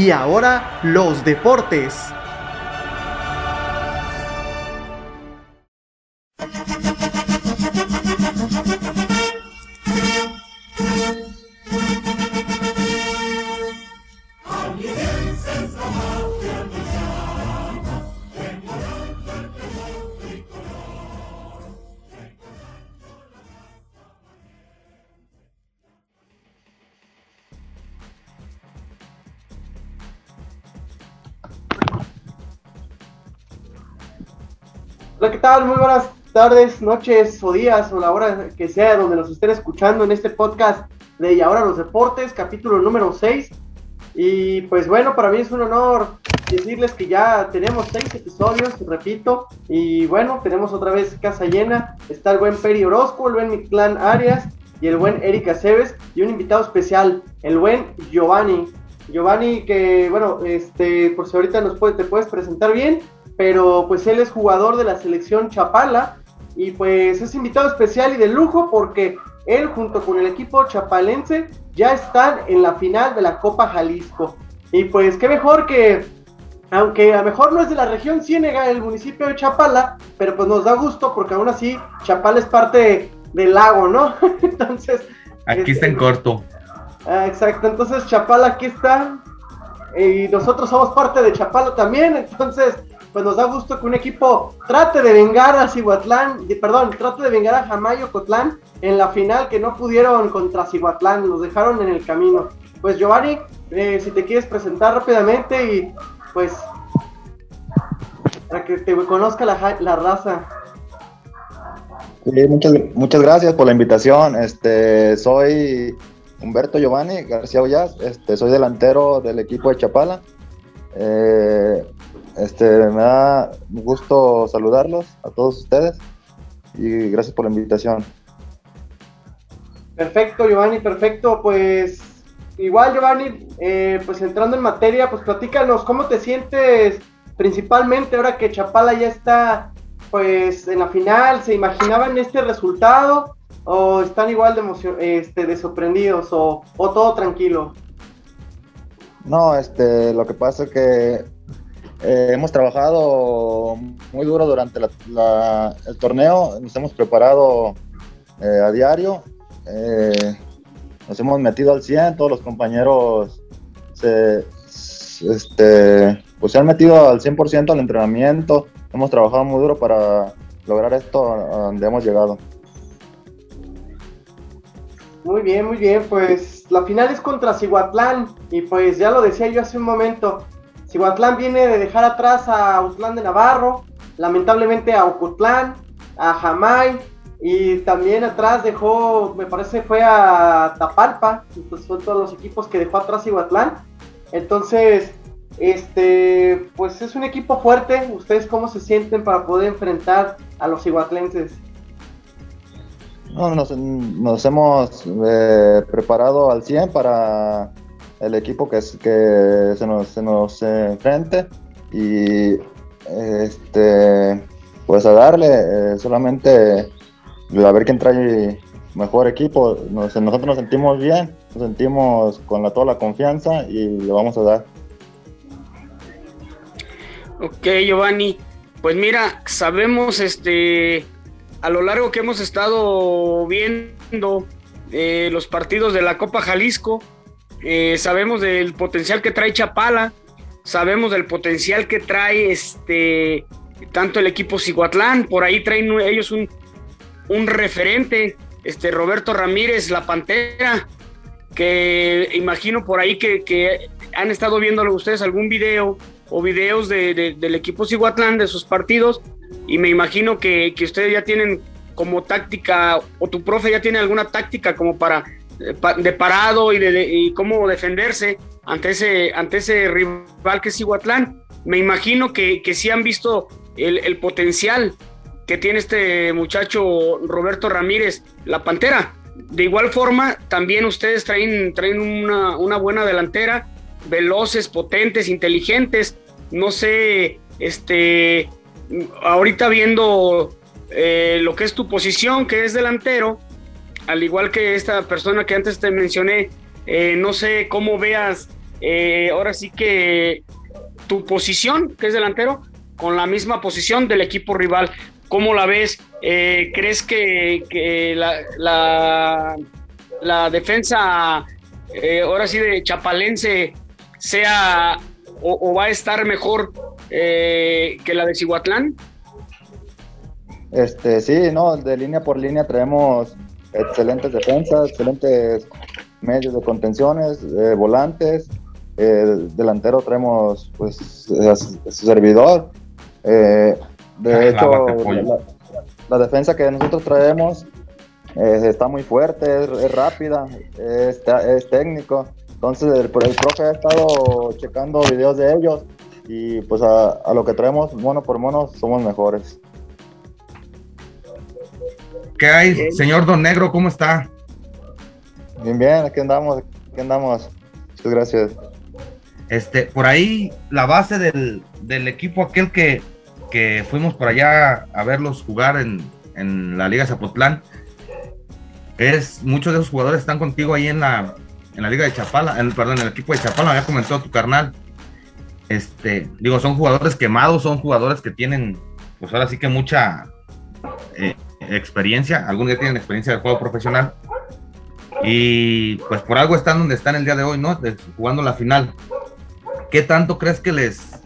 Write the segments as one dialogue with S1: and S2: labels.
S1: Y ahora los deportes.
S2: Tal? Muy buenas tardes, noches o días o la hora que sea donde nos estén escuchando en este podcast de Y ahora los deportes, capítulo número 6. Y pues bueno, para mí es un honor decirles que ya tenemos seis episodios, repito, y bueno, tenemos otra vez casa llena. Está el buen Peri Orozco, el buen Mictlán Arias y el buen Eric Aceves y un invitado especial, el buen Giovanni. Giovanni, que bueno, este, por si ahorita nos puede, te puedes presentar bien, pero pues él es jugador de la selección Chapala y pues es invitado especial y de lujo porque él junto con el equipo chapalense ya están en la final de la Copa Jalisco. Y pues qué mejor que, aunque a lo mejor no es de la región Ciénega, el municipio de Chapala, pero pues nos da gusto porque aún así Chapala es parte del lago, ¿no? Entonces...
S3: Aquí está en
S2: este,
S3: corto.
S2: Ah, exacto, entonces Chapala aquí está. Y nosotros somos parte de Chapala también, entonces pues nos da gusto que un equipo trate de vengar a Cihuatlán, perdón, trate de vengar a Jamayo Cotlán en la final que no pudieron contra Cihuatlán, los dejaron en el camino. Pues Giovanni, eh, si te quieres presentar rápidamente y pues para que te conozca la, la raza.
S4: Muchas, muchas gracias por la invitación. Este, soy Humberto Giovanni García Ollas, este, soy delantero del equipo de Chapala. Eh, este, me da gusto saludarlos a todos ustedes y gracias por la invitación.
S2: Perfecto, Giovanni, perfecto. Pues igual, Giovanni, eh, pues entrando en materia, pues platícanos cómo te sientes principalmente ahora que Chapala ya está pues en la final. ¿Se imaginaban este resultado o están igual de, emocion este, de sorprendidos o, o todo tranquilo?
S4: No, este, lo que pasa es que eh, hemos trabajado muy duro durante la- la- el torneo, nos hemos preparado eh, a diario, eh, nos hemos metido al 100, todos los compañeros se, este, pues se han metido al 100% al entrenamiento, hemos trabajado muy duro para lograr esto a donde hemos llegado.
S2: Muy bien, muy bien, pues la final es contra Cihuatlán y pues ya lo decía yo hace un momento, Cihuatlán viene de dejar atrás a Autlán de Navarro, lamentablemente a Ocotlán, a Jamay y también atrás dejó, me parece fue a Tapalpa, entonces son todos los equipos que dejó atrás Cihuatlán, entonces este pues es un equipo fuerte, ustedes cómo se sienten para poder enfrentar a los cihuatlenses.
S4: No, nos, nos hemos eh, preparado al 100 para el equipo que, que se nos, se nos enfrente y este pues a darle eh, solamente a ver quién trae mejor equipo. Nos- nosotros nos sentimos bien, nos sentimos con la, toda la confianza y le vamos a dar.
S5: Ok, Giovanni. Pues mira, sabemos este a lo largo que hemos estado viendo eh, los partidos de la Copa Jalisco, eh, sabemos del potencial que trae Chapala, sabemos del potencial que trae este tanto el equipo Ciguatlán, por ahí traen ellos un, un referente, este Roberto Ramírez, la Pantera, que imagino por ahí que, que han estado viendo ustedes algún video o videos de, de- del equipo Ciguatlán, de sus partidos, y me imagino que, que ustedes ya tienen como táctica, o tu profe ya tiene alguna táctica como para pa- de parado y, de, cómo defenderse ante ese, ante ese rival que es Ciguatlán. Me imagino que, que sí han visto el, el potencial que tiene este muchacho Roberto Ramírez, la Pantera. De igual forma, también ustedes traen, traen una, una buena delantera, veloces, potentes, inteligentes. No sé, este, ahorita viendo eh, lo que es tu posición, que es delantero, al igual que esta persona que antes te mencioné, eh, no sé cómo veas eh, ahora sí que tu posición, que es delantero, con la misma posición del equipo rival. ¿Cómo la ves? Eh, ¿Crees que, la, defensa, ahora sí, de Chapalense sea o, va a estar mejor que la de Cihuatlán?
S4: Este, sí, no, de línea por línea traemos excelentes defensas, excelentes medios de contenciones, eh, volantes, eh, delantero traemos pues su servidor. Eh, de hecho, la, defensa que nosotros traemos está muy fuerte, es, rápida, es, es, técnico. Entonces el, el, profe ha estado checando videos de ellos y pues a, a lo que traemos mono por mono somos mejores.
S3: ¿Qué hay, señor Don Negro? ¿Cómo está?
S4: Bien, bien, aquí andamos, aquí andamos. Muchas gracias.
S3: Este, por ahí la base del, equipo aquel que, que, fuimos por allá a verlos jugar en, la Liga Zapotlán, es, muchos de esos jugadores están contigo ahí en la, en la Liga de Chapala, en, perdón, en el equipo de Chapala, había comentado tu carnal. Este, digo, son jugadores quemados, son jugadores que tienen, pues ahora sí que mucha eh, experiencia, algunos ya tienen experiencia de juego profesional. Y pues por algo están donde están el día de hoy, ¿no? jugando la final. ¿Qué tanto crees que les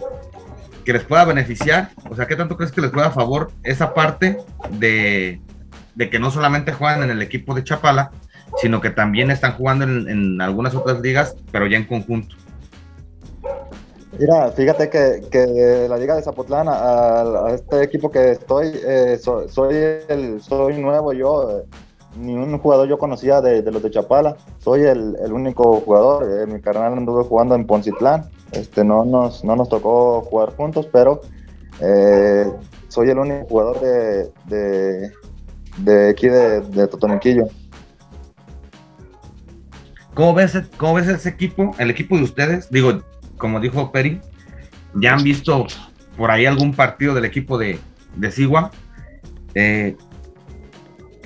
S3: que les pueda beneficiar? O sea, ¿qué tanto crees que les pueda a favor esa parte de, de que no solamente juegan en el equipo de Chapala, sino que también están jugando en algunas otras ligas, pero ya en conjunto?
S4: Mira, fíjate que, la Liga de Zapotlán, a, este equipo que estoy, eh, soy, el, soy nuevo yo, eh, ni un jugador yo conocía de, los de Chapala, soy el, único jugador, eh, mi carnal anduvo jugando en Poncitlán, este, no, nos, no nos tocó jugar juntos, pero soy el único jugador de, de, aquí de, de Totoniquillo.
S3: ¿Cómo ves, ¿Cómo ves ese equipo, el equipo de ustedes? Digo, como dijo Peri, ya han visto por ahí algún partido del equipo de, de Sigua. Eh,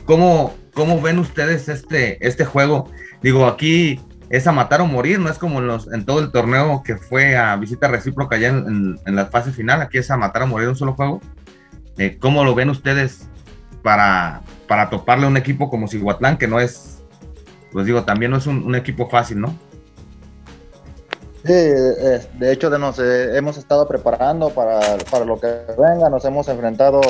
S3: ¿cómo, ven ustedes este, este juego? Digo, aquí es a matar o morir, no es como en, los, en todo el torneo que fue a visita recíproca ya en, la fase final, aquí es a matar o morir un solo juego. Eh, ¿Cómo lo ven ustedes para, para toparle a un equipo como Siguatlán, que no es, pues digo, también no es un equipo fácil, ¿no?
S4: Sí, de hecho nos eh, hemos estado preparando para, lo que venga, nos hemos enfrentado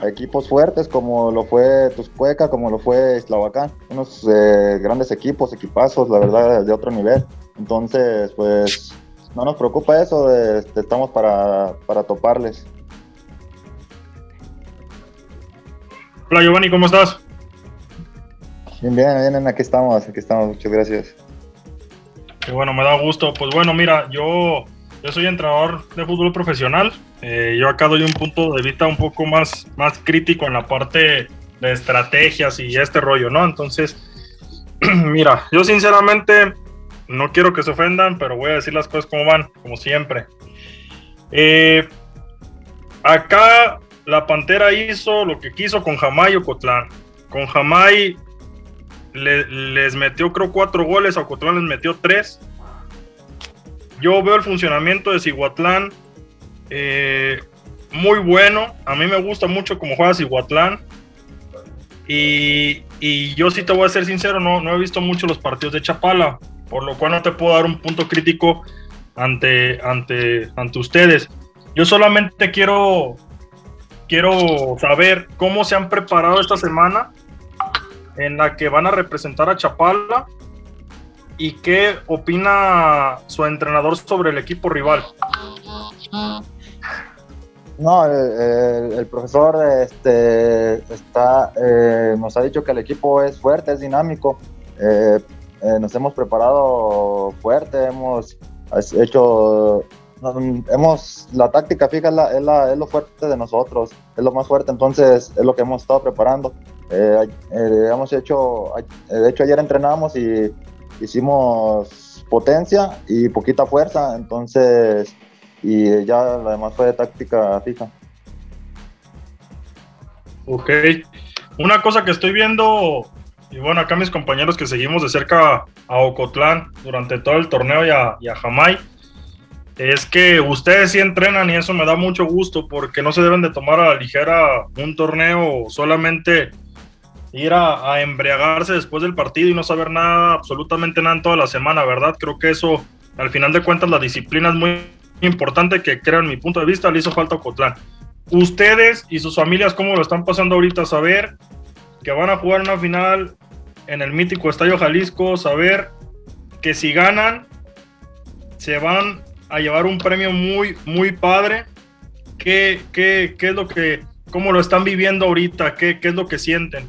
S4: a equipos fuertes como lo fue Tuscueca, como lo fue Islavacán, unos eh, grandes equipos, equipazos, la verdad, de otro nivel. Entonces, pues no nos preocupa eso, este, estamos para, para toparles.
S6: Hola Giovanni, ¿cómo estás?
S4: Bien, bien, bien, aquí estamos, aquí estamos, muchas gracias.
S6: Que bueno, me da gusto. Pues bueno, mira, yo, yo soy entrenador de fútbol profesional. Eh, yo acá doy un punto de vista un poco más, más crítico en la parte de estrategias y este rollo, ¿no? Entonces, mira, yo sinceramente no quiero que se ofendan, pero voy a decir las cosas como van, como siempre. Eh, acá la Pantera hizo lo que quiso con Jamay o Cotlán. Con Jamay les metió creo cuatro goles, a Ocotlán les metió tres. Yo veo el funcionamiento de Cihuatlán eh, muy bueno. A mí me gusta mucho cómo juega Cihuatlán. Y, y, yo sí te voy a ser sincero, no, no he visto mucho los partidos de Chapala, por lo cual no te puedo dar un punto crítico ante, ante, ante ustedes. Yo solamente quiero, quiero saber cómo se han preparado esta semana en la que van a representar a Chapala y qué opina su entrenador sobre el equipo rival.
S4: No, el, profesor este, está, eh, nos ha dicho que el equipo es fuerte, es dinámico. Eh, eh, nos hemos preparado fuerte, hemos hecho, hemos, la táctica fija es, es lo fuerte de nosotros, es lo más fuerte, entonces es lo que hemos estado preparando. Eh, eh, hemos hecho, eh, de hecho ayer entrenamos y hicimos potencia y poquita fuerza, entonces, y ya lo demás fue de táctica fija.
S6: Ok. Una cosa que estoy viendo y bueno, acá mis compañeros que seguimos de cerca a Ocotlán durante todo el torneo y a, y a Jamay, es que ustedes sí entrenan y eso me da mucho gusto porque no se deben de tomar a la ligera un torneo solamente ir a, a, embriagarse después del partido y no saber nada, absolutamente nada en toda la semana, ¿verdad? Creo que eso, al final de cuentas, la disciplina es muy importante que, creo, en mi punto de vista, le hizo falta a Ocotlán. Ustedes y sus familias, ¿cómo lo están pasando ahorita? Saber que van a jugar una final en el mítico Estadio Jalisco, saber que si ganan, se van a llevar un premio muy, muy padre. ¿Qué, qué, qué es lo que, cómo lo están viviendo ahorita? ¿Qué, qué es lo que sienten?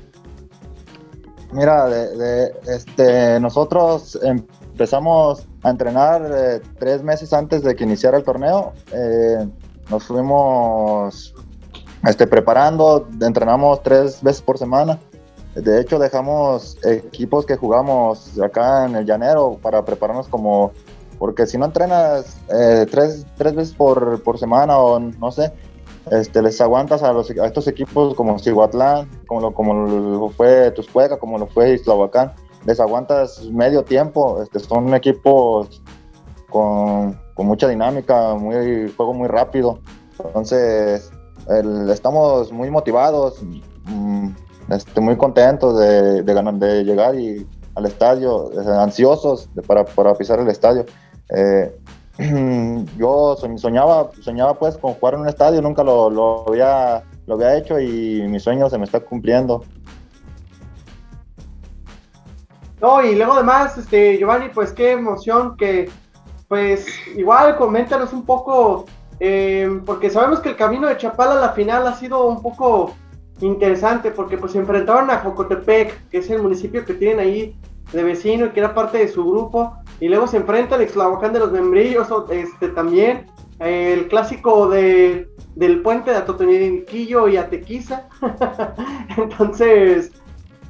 S4: Mira, de, de, este, nosotros empezamos a entrenar eh, tres meses antes de que iniciara el torneo. Eh, nos fuimos este, preparando, entrenamos tres veces por semana. De hecho, dejamos equipos que jugamos acá en el llanero para prepararnos como porque si no entrenas eh, tres, tres, veces por, por, semana o no sé, este, les aguantas a, estos equipos como Cihuatlán, como lo, como lo fue Tuscueca, como lo fue Islahuacán, les aguantas medio tiempo, este, son equipos con, con mucha dinámica, muy, juego muy rápido, entonces el, estamos muy motivados, mmm, este, muy contentos de, ganar, de llegar y, al estadio, ansiosos de, para, para pisar el estadio. Eh, yo soñaba, soñaba pues con jugar en un estadio, nunca lo, había, lo había hecho y mi sueño se me está cumpliendo.
S2: No, y luego además, este, Giovanni, pues qué emoción que, pues igual coméntanos un poco, eh, porque sabemos que el camino de Chapala a la final ha sido un poco interesante, porque pues se enfrentaron a Jocotepec, que es el municipio que tienen ahí de vecino y que era parte de su grupo, y luego se enfrenta el Exlavocán de los Membrillos, este, también el clásico de, del puente de Atotonilquillo y Atequiza. Entonces,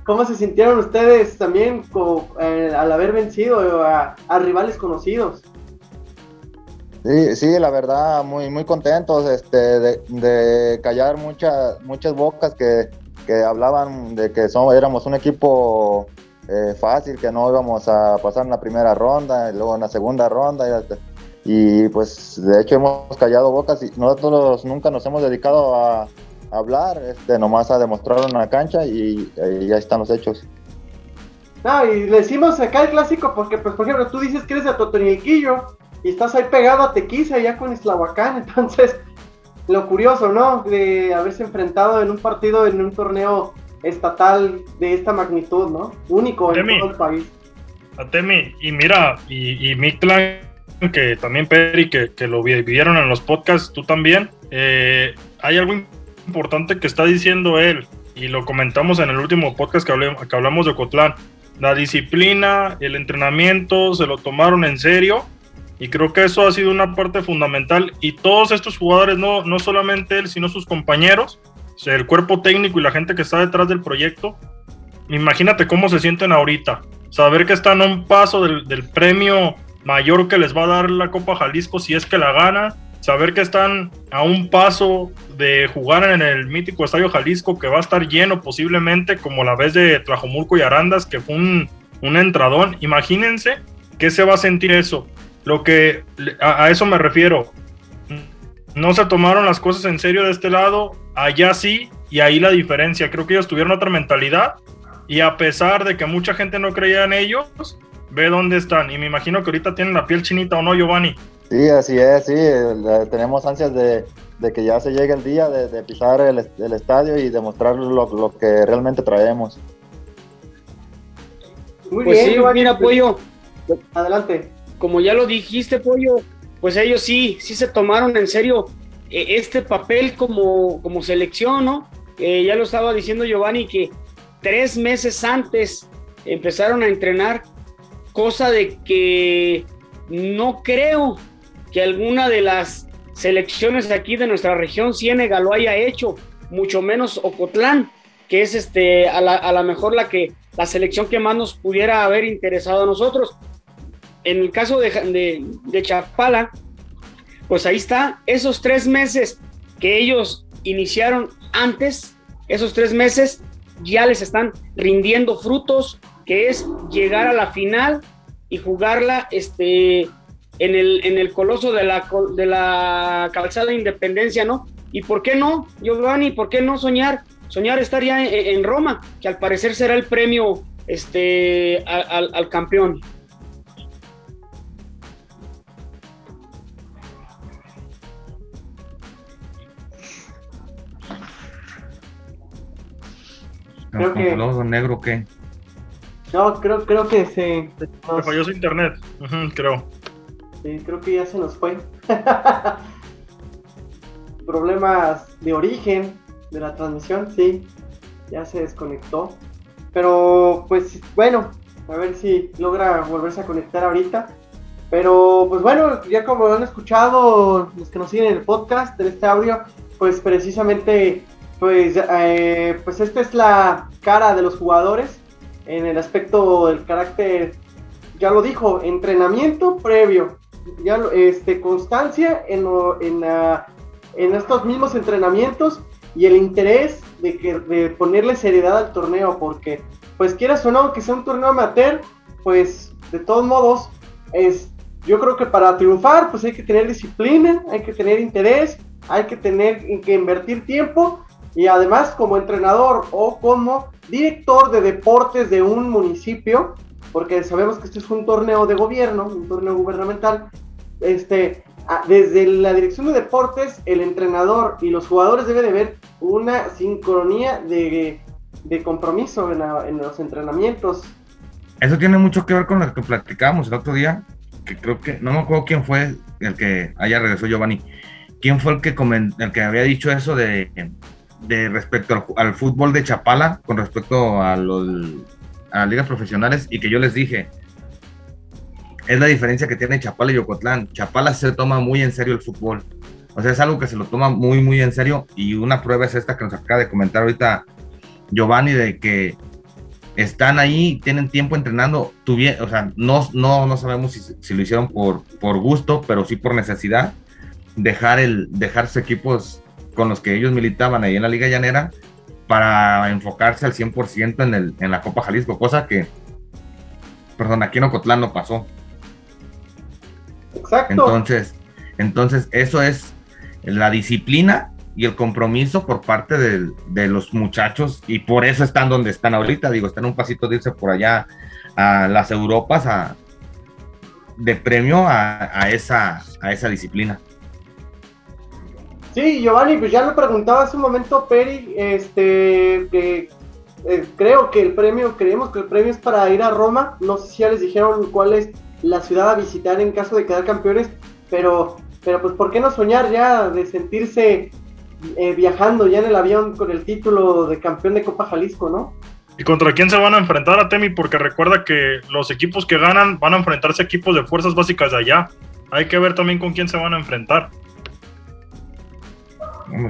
S2: ¿cómo se sintieron ustedes también eh, al haber vencido a, rivales conocidos?
S4: Sí, sí, la verdad, muy, muy contentos este, de, de callar muchas muchas bocas que, que hablaban de que somos, éramos un equipo eh, fácil, que no íbamos a pasar en la primera ronda, y luego en la segunda ronda. Y, pues de hecho hemos callado bocas y nosotros nunca nos hemos dedicado a, hablar, este, nomás a demostrar una cancha y, ya están los hechos.
S2: No, y le decimos acá el clásico porque, pues, por ejemplo, tú dices que eres de Totonilquillo y estás ahí pegado a Tequiza ya con Islahuacán, entonces, lo curioso, ¿no? De haberse enfrentado en un partido, en un torneo estatal de esta magnitud, ¿no? Único Atemi, en todo el país.
S6: Atemi, y mira, y, y Mictlan, que también Peri, que, que, lo vivieron en los podcasts, tú también, eh, hay algo importante que está diciendo él, y lo comentamos en el último podcast que, hablé, que hablamos de Cotlán. La disciplina, el entrenamiento, se lo tomaron en serio. Y creo que eso ha sido una parte fundamental. Y todos estos jugadores, no, no solamente él, sino sus compañeros, el cuerpo técnico y la gente que está detrás del proyecto, imagínate cómo se sienten ahorita. Saber que están a un paso del, premio mayor que les va a dar la Copa Jalisco si es que la gana. Saber que están a un paso de jugar en el mítico Estadio Jalisco que va a estar lleno posiblemente como la vez de Tlajomulco y Arandas que fue un, un entradón. Imagínense qué se va a sentir eso. Lo que a eso me refiero no se tomaron las cosas en serio de este lado, allá sí, y ahí la diferencia. Creo que ellos tuvieron otra mentalidad y a pesar de que mucha gente no creía en ellos, ve dónde están. Y me imagino que ahorita tienen la piel chinita o no, Giovanni.
S4: Sí, así es, sí. Tenemos ansias de, de que ya se llegue el día de, de pisar el, el, estadio y demostrar lo, lo, que realmente traemos.
S5: Muy pues bien, sí, Giovanni, mira, Pollo.
S2: Adelante.
S5: Como ya lo dijiste, Pollo, pues ellos sí, sí se tomaron en serio este papel como, como selección, ¿no? Eh, ya lo estaba diciendo Giovanni que tres meses antes empezaron a entrenar, cosa de que no creo que alguna de las selecciones aquí de nuestra región Ciénega lo haya hecho, mucho menos Ocotlán, que es este a la, a la mejor la que la selección que más nos pudiera haber interesado a nosotros en el caso de, de, de, Chapala, pues ahí está, esos tres meses que ellos iniciaron antes, esos tres meses ya les están rindiendo frutos, que es llegar a la final y jugarla este, en, el, en el coloso de la, de la calzada Independencia, ¿no? ¿Y por qué no, Giovanni? ¿Por qué no soñar? Soñar estar ya en, Roma, que al parecer será el premio este, al campeón.
S3: Creo que... negro qué?
S2: No, creo, creo que se.
S6: Nos... falló su internet, creo.
S2: Sí, creo que ya se nos fue. Problemas de origen de la transmisión, sí. Ya se desconectó. Pero, pues, bueno, a ver si logra volverse a conectar ahorita. Pero, pues bueno, ya como han escuchado los que nos siguen en el podcast, en este audio, pues precisamente, pues, eh, pues esta es la cara de los jugadores en el aspecto del carácter, ya lo dijo, entrenamiento previo, ya este, constancia en, en, en estos mismos entrenamientos y el interés de, que, de ponerle seriedad al torneo, porque pues quieras o no, que sea un torneo amateur, pues de todos modos, es, yo creo que para triunfar, pues hay que tener disciplina, hay que tener interés, hay que tener que invertir tiempo y además como entrenador o como director de deportes de un municipio, porque sabemos que este es un torneo de gobierno, un torneo gubernamental, este, desde la dirección de deportes, el entrenador y los jugadores deben de ver una sincronía de, de compromiso en, en, los entrenamientos.
S3: Eso tiene mucho que ver con lo que platicábamos el otro día, que creo que, no me acuerdo quién fue el que haya regresó Giovanni, quién fue el que, el que había dicho eso de de respecto al, fútbol de Chapala con respecto a, los, a las ligas profesionales y que yo les dije, es la diferencia que tiene Chapala y Yocotlán. Chapala se toma muy en serio el fútbol. O sea, es algo que se lo toma muy, muy en serio. Y una prueba es esta que nos acaba de comentar ahorita Giovanni, de que están ahí, tienen tiempo entrenando. o sea, no, no, no sabemos si, si, lo hicieron por, por gusto, pero sí por necesidad. Dejar, el, dejar sus equipos con los que ellos militaban ahí en la Liga Llanera para enfocarse al 100% en, el, en la Copa Jalisco, cosa que, perdón, aquí en Ocotlán no pasó.
S2: Exacto.
S3: Entonces, entonces eso es la disciplina y el compromiso por parte de, los muchachos y por eso están donde están ahorita, digo, están un pasito de irse por allá a las Europas a, de premio a, esa, a esa disciplina.
S2: Sí, Giovanni, pues ya lo preguntaba hace un momento Peri, este, eh, creo que el premio, creemos que el premio es para ir a Roma, no sé si ya les dijeron cuál es la ciudad a visitar en caso de quedar campeones, pero, pero pues ¿por qué no soñar ya de sentirse eh, viajando ya en el avión con el título de campeón de Copa Jalisco, ¿no?
S6: ¿Y contra quién se van a enfrentar a Temi? Porque recuerda que los equipos que ganan van a enfrentarse a equipos de fuerzas básicas de allá. Hay que ver también con quién se van a enfrentar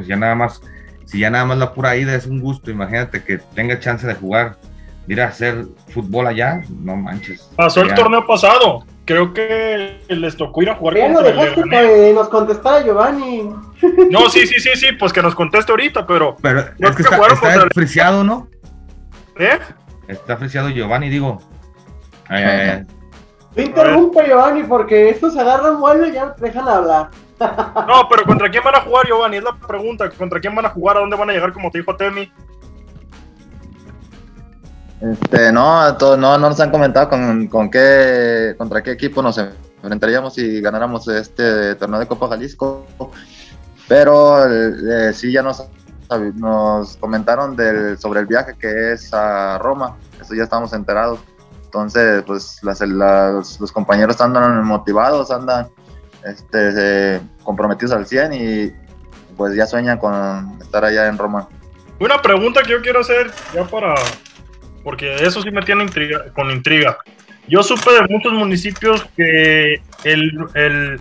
S3: ya nada más, si ya nada más la pura ida es un gusto, imagínate que tenga chance de jugar, ir a hacer fútbol allá, no manches.
S6: Pasó el torneo pasado, creo que les tocó ir a jugar
S2: ya contra dejaste el que nos contestara Giovanni.
S6: No, sí, sí, sí, sí, pues que nos conteste ahorita, pero.
S3: Pero es que está, está friciado, ¿no?
S6: ¿Eh?
S3: Está friciado Giovanni, digo.
S2: Eh, interrumpe Giovanni porque estos se agarran vuelo y ya dejan hablar.
S6: No, pero ¿contra quién van a jugar, Giovanni? Es la pregunta. ¿Contra quién van a jugar? ¿A dónde van a llegar, como te dijo Temi?
S4: Este, no, no, no nos han comentado con, con, qué, contra qué equipo nos enfrentaríamos si ganáramos este torneo de Copa Jalisco. Pero eh, sí, ya nos, nos comentaron sobre el viaje que es a Roma. Eso ya estamos enterados. Entonces, pues los compañeros andan motivados, andan este, comprometidos al 100 y pues ya sueñan con estar allá en Roma.
S6: Una pregunta que yo quiero hacer ya para, porque eso sí me tiene intriga, con intriga. Yo supe de muchos municipios que el, el,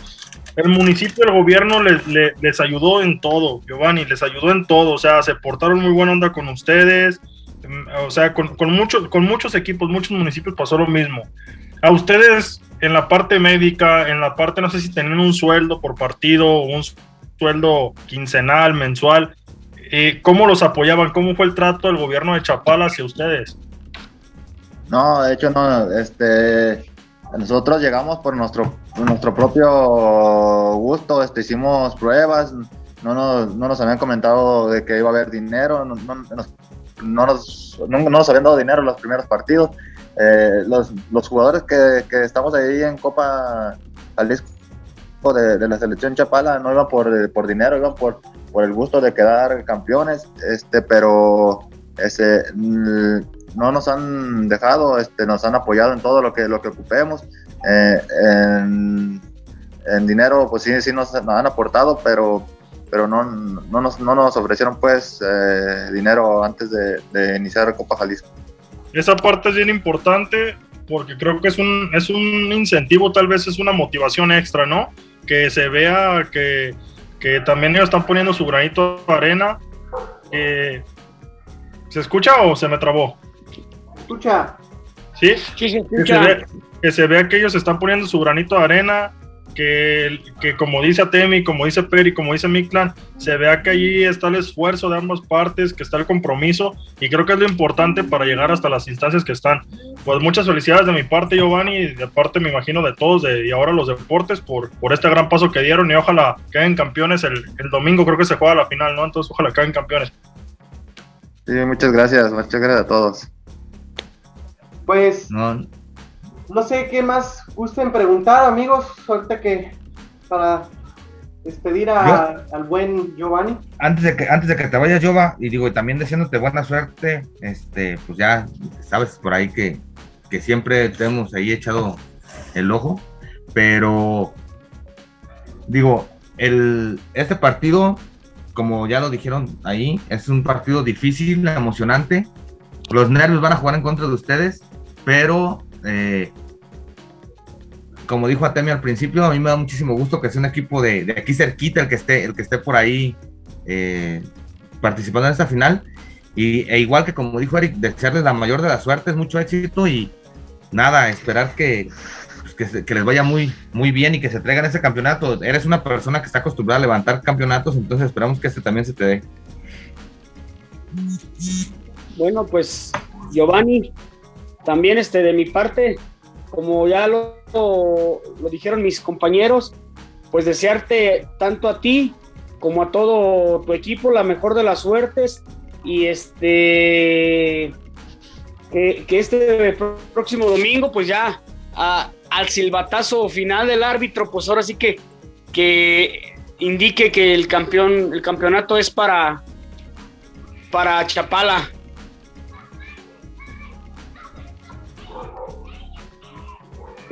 S6: el municipio, el gobierno les, les, ayudó en todo, Giovanni, les ayudó en todo, o sea, se portaron muy buena onda con ustedes, o sea, con, con, muchos, con muchos equipos, muchos municipios pasó lo mismo. A ustedes en la parte médica, en la parte, no sé si tenían un sueldo por partido un sueldo quincenal, mensual, eh, ¿cómo los apoyaban? ¿Cómo fue el trato del gobierno de Chapala hacia ustedes?
S4: No, de hecho no, este, nosotros llegamos por nuestro, nuestro propio gusto, este, hicimos pruebas, no nos, no nos habían comentado de que iba a haber dinero, no, no, no nos, no, nos habían dado dinero en los primeros partidos. Eh, los, los, jugadores que, que, estamos ahí en Copa al disco de, de, la selección Chapala no iban por, por dinero, iban por, por el gusto de quedar campeones, este, pero ese, no nos han dejado, este, nos han apoyado en todo lo que, lo que ocupemos. Eh, en, dinero, pues sí, sí nos, han aportado, pero, pero no, no, nos, no nos ofrecieron pues eh, dinero antes de, de, iniciar Copa Jalisco.
S6: Esa parte es bien importante porque creo que es un, es un incentivo, tal vez es una motivación extra, ¿no? Que se vea que, que también ellos están poniendo su granito de arena. Eh, ¿Se escucha o se me trabó?
S2: escucha.
S6: ¿Sí?
S5: Sí, se
S6: Que se, ve, que se vea que ellos están poniendo su granito de arena, que, que como dice Atemi, como dice Peri, como dice Mictlan, se vea que allí está el esfuerzo de ambas partes, que está el compromiso, y creo que es lo importante para llegar hasta las instancias que están. Pues muchas felicidades de mi parte, Giovanni, y de parte, me imagino, de todos, de, y ahora los deportes, por, por este gran paso que dieron, y ojalá queden campeones el, el domingo, creo que se juega la final, ¿no? Entonces, ojalá queden campeones.
S4: Sí, muchas gracias, muchas gracias a todos.
S2: Pues no. No. sé qué más gusten preguntar, amigos, ahorita que para despedir a, al buen Giovanni.
S3: Antes de que antes de que te vayas, Giova, y digo, y también deseándote buena suerte, este, pues ya sabes por ahí que, que siempre te hemos ahí echado el ojo, pero digo, el, este partido, como ya lo dijeron ahí, es un partido difícil, emocionante. Los nervios van a jugar en contra de ustedes, pero eh, como dijo Atemi al principio, a mí me da muchísimo gusto que sea un equipo de, de aquí cerquita el que esté, el que esté por ahí eh, participando en esta final. Y, e igual que como dijo Eric, desearles la mayor de las suertes, mucho éxito y nada, esperar que, pues, que, les vaya muy, muy bien y que se traigan ese campeonato. Eres una persona que está acostumbrada a levantar campeonatos, entonces esperamos que este también se te dé.
S5: Bueno, pues Giovanni, también este, de mi parte, como ya lo, lo dijeron mis compañeros, pues desearte tanto a ti como a todo tu equipo la mejor de las suertes y este que, este próximo domingo pues ya al silbatazo final del árbitro pues ahora sí que que indique que el campeón el campeonato es para para Chapala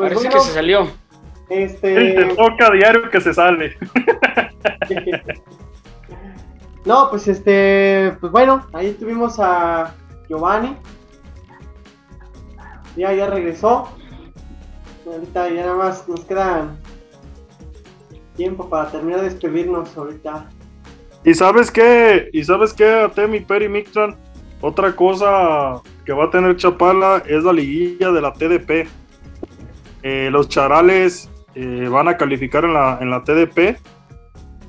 S2: Pues
S5: Parece
S2: bueno,
S5: que se salió.
S2: Este...
S6: Te toca a diario que se sale.
S2: no, pues este, pues bueno, ahí tuvimos a Giovanni. Ya, ya regresó. Ahorita ya nada más nos queda tiempo para terminar de despedirnos ahorita.
S6: Y sabes qué, y sabes qué, Atemi, Peri, Mictran, otra cosa que va a tener Chapala es la liguilla de la TDP. Eh, los charales eh, van a calificar en la, en la TDP.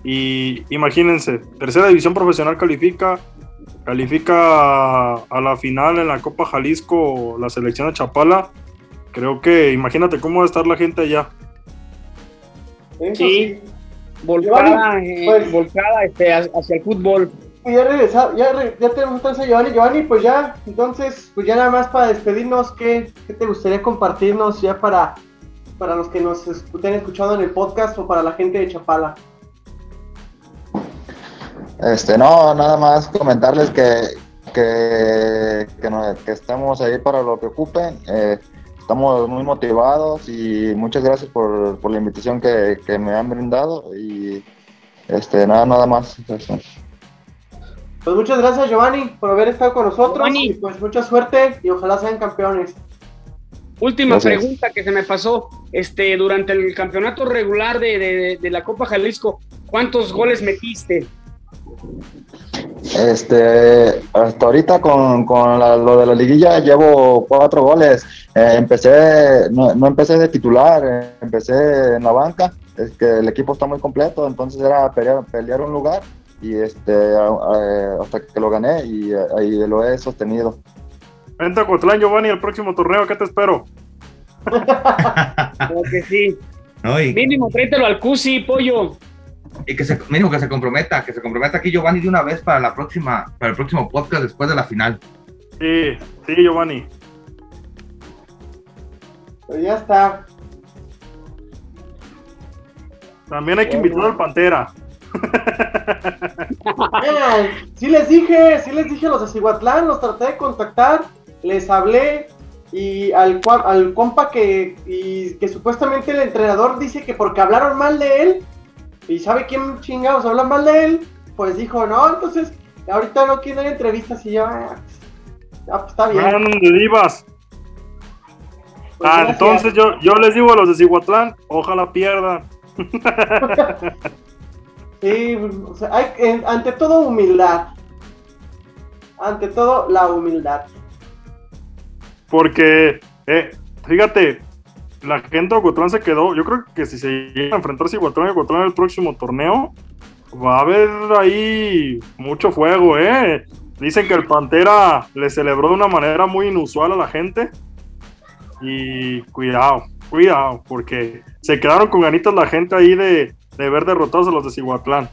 S6: Y imagínense, tercera división profesional califica, califica a, la final en la Copa Jalisco la selección de Chapala. Creo que imagínate cómo va a estar la gente allá.
S5: Sí, sí. volcada, eh, pues, volcada este, hacia el fútbol.
S2: Ya regresamos, ya, ya tenemos entonces a Giovanni. Giovanni, pues ya, entonces, pues ya nada más para despedirnos, ¿qué, qué te gustaría compartirnos ya para, para los que nos estén escuchando en el podcast o para la gente de Chapala?
S4: Este, no, nada más comentarles que, que, que, estamos ahí para lo que ocupen. Eh, estamos muy motivados y muchas gracias por, por la invitación que, que, me han brindado y este, nada, nada más.
S2: Pues muchas gracias Giovanni por haber estado con nosotros Giovanni. y pues mucha suerte y ojalá sean campeones.
S5: Última Gracias. pregunta que se me pasó, este, durante el campeonato regular de, de, de la Copa Jalisco, ¿cuántos goles metiste?
S4: Este, hasta ahorita con, con la, lo de la liguilla llevo cuatro goles. Eh, empecé, no, no, empecé de titular, eh, empecé en la banca. Es que el equipo está muy completo, entonces era pelear, pelear un lugar y este hasta que lo gané y ahí lo he sostenido.
S6: Vente a Cotlán, Giovanni, el próximo torneo, ¿qué te espero?
S5: Creo que sí. Mínimo, tráetelo al Cusi, pollo.
S3: Y que se, mínimo que se comprometa, que se comprometa aquí Giovanni de una vez para la próxima, para el próximo podcast después de la final.
S6: Sí, sí, Giovanni.
S2: Pues ya está.
S6: También hay que invitar al Pantera.
S2: Sí les dije, sí les dije a los de Cihuatlán, los traté de contactar, les hablé y al, al compa que, y, que supuestamente el entrenador dice que porque hablaron mal de él, y sabe quién chingados habla mal de él, pues dijo, no, entonces ahorita no quiero dar entrevistas y yo, ah, pues, está bien.
S6: No, de divas. Pues ah, entonces yo, yo les digo a los de Cihuatlán, ojalá pierdan.
S2: sí, o sea, hay, ante todo humildad. Ante todo la humildad.
S6: Porque, eh, fíjate, la gente de Ocotlán se quedó. Yo creo que si se llega a enfrentarse Ocotlán y Ocotlán en el próximo torneo, va a haber ahí mucho fuego, ¿eh? Dicen que el Pantera le celebró de una manera muy inusual a la gente. Y cuidado, cuidado, porque se quedaron con ganitas la gente ahí de, de ver derrotados a los de Cihuatlán.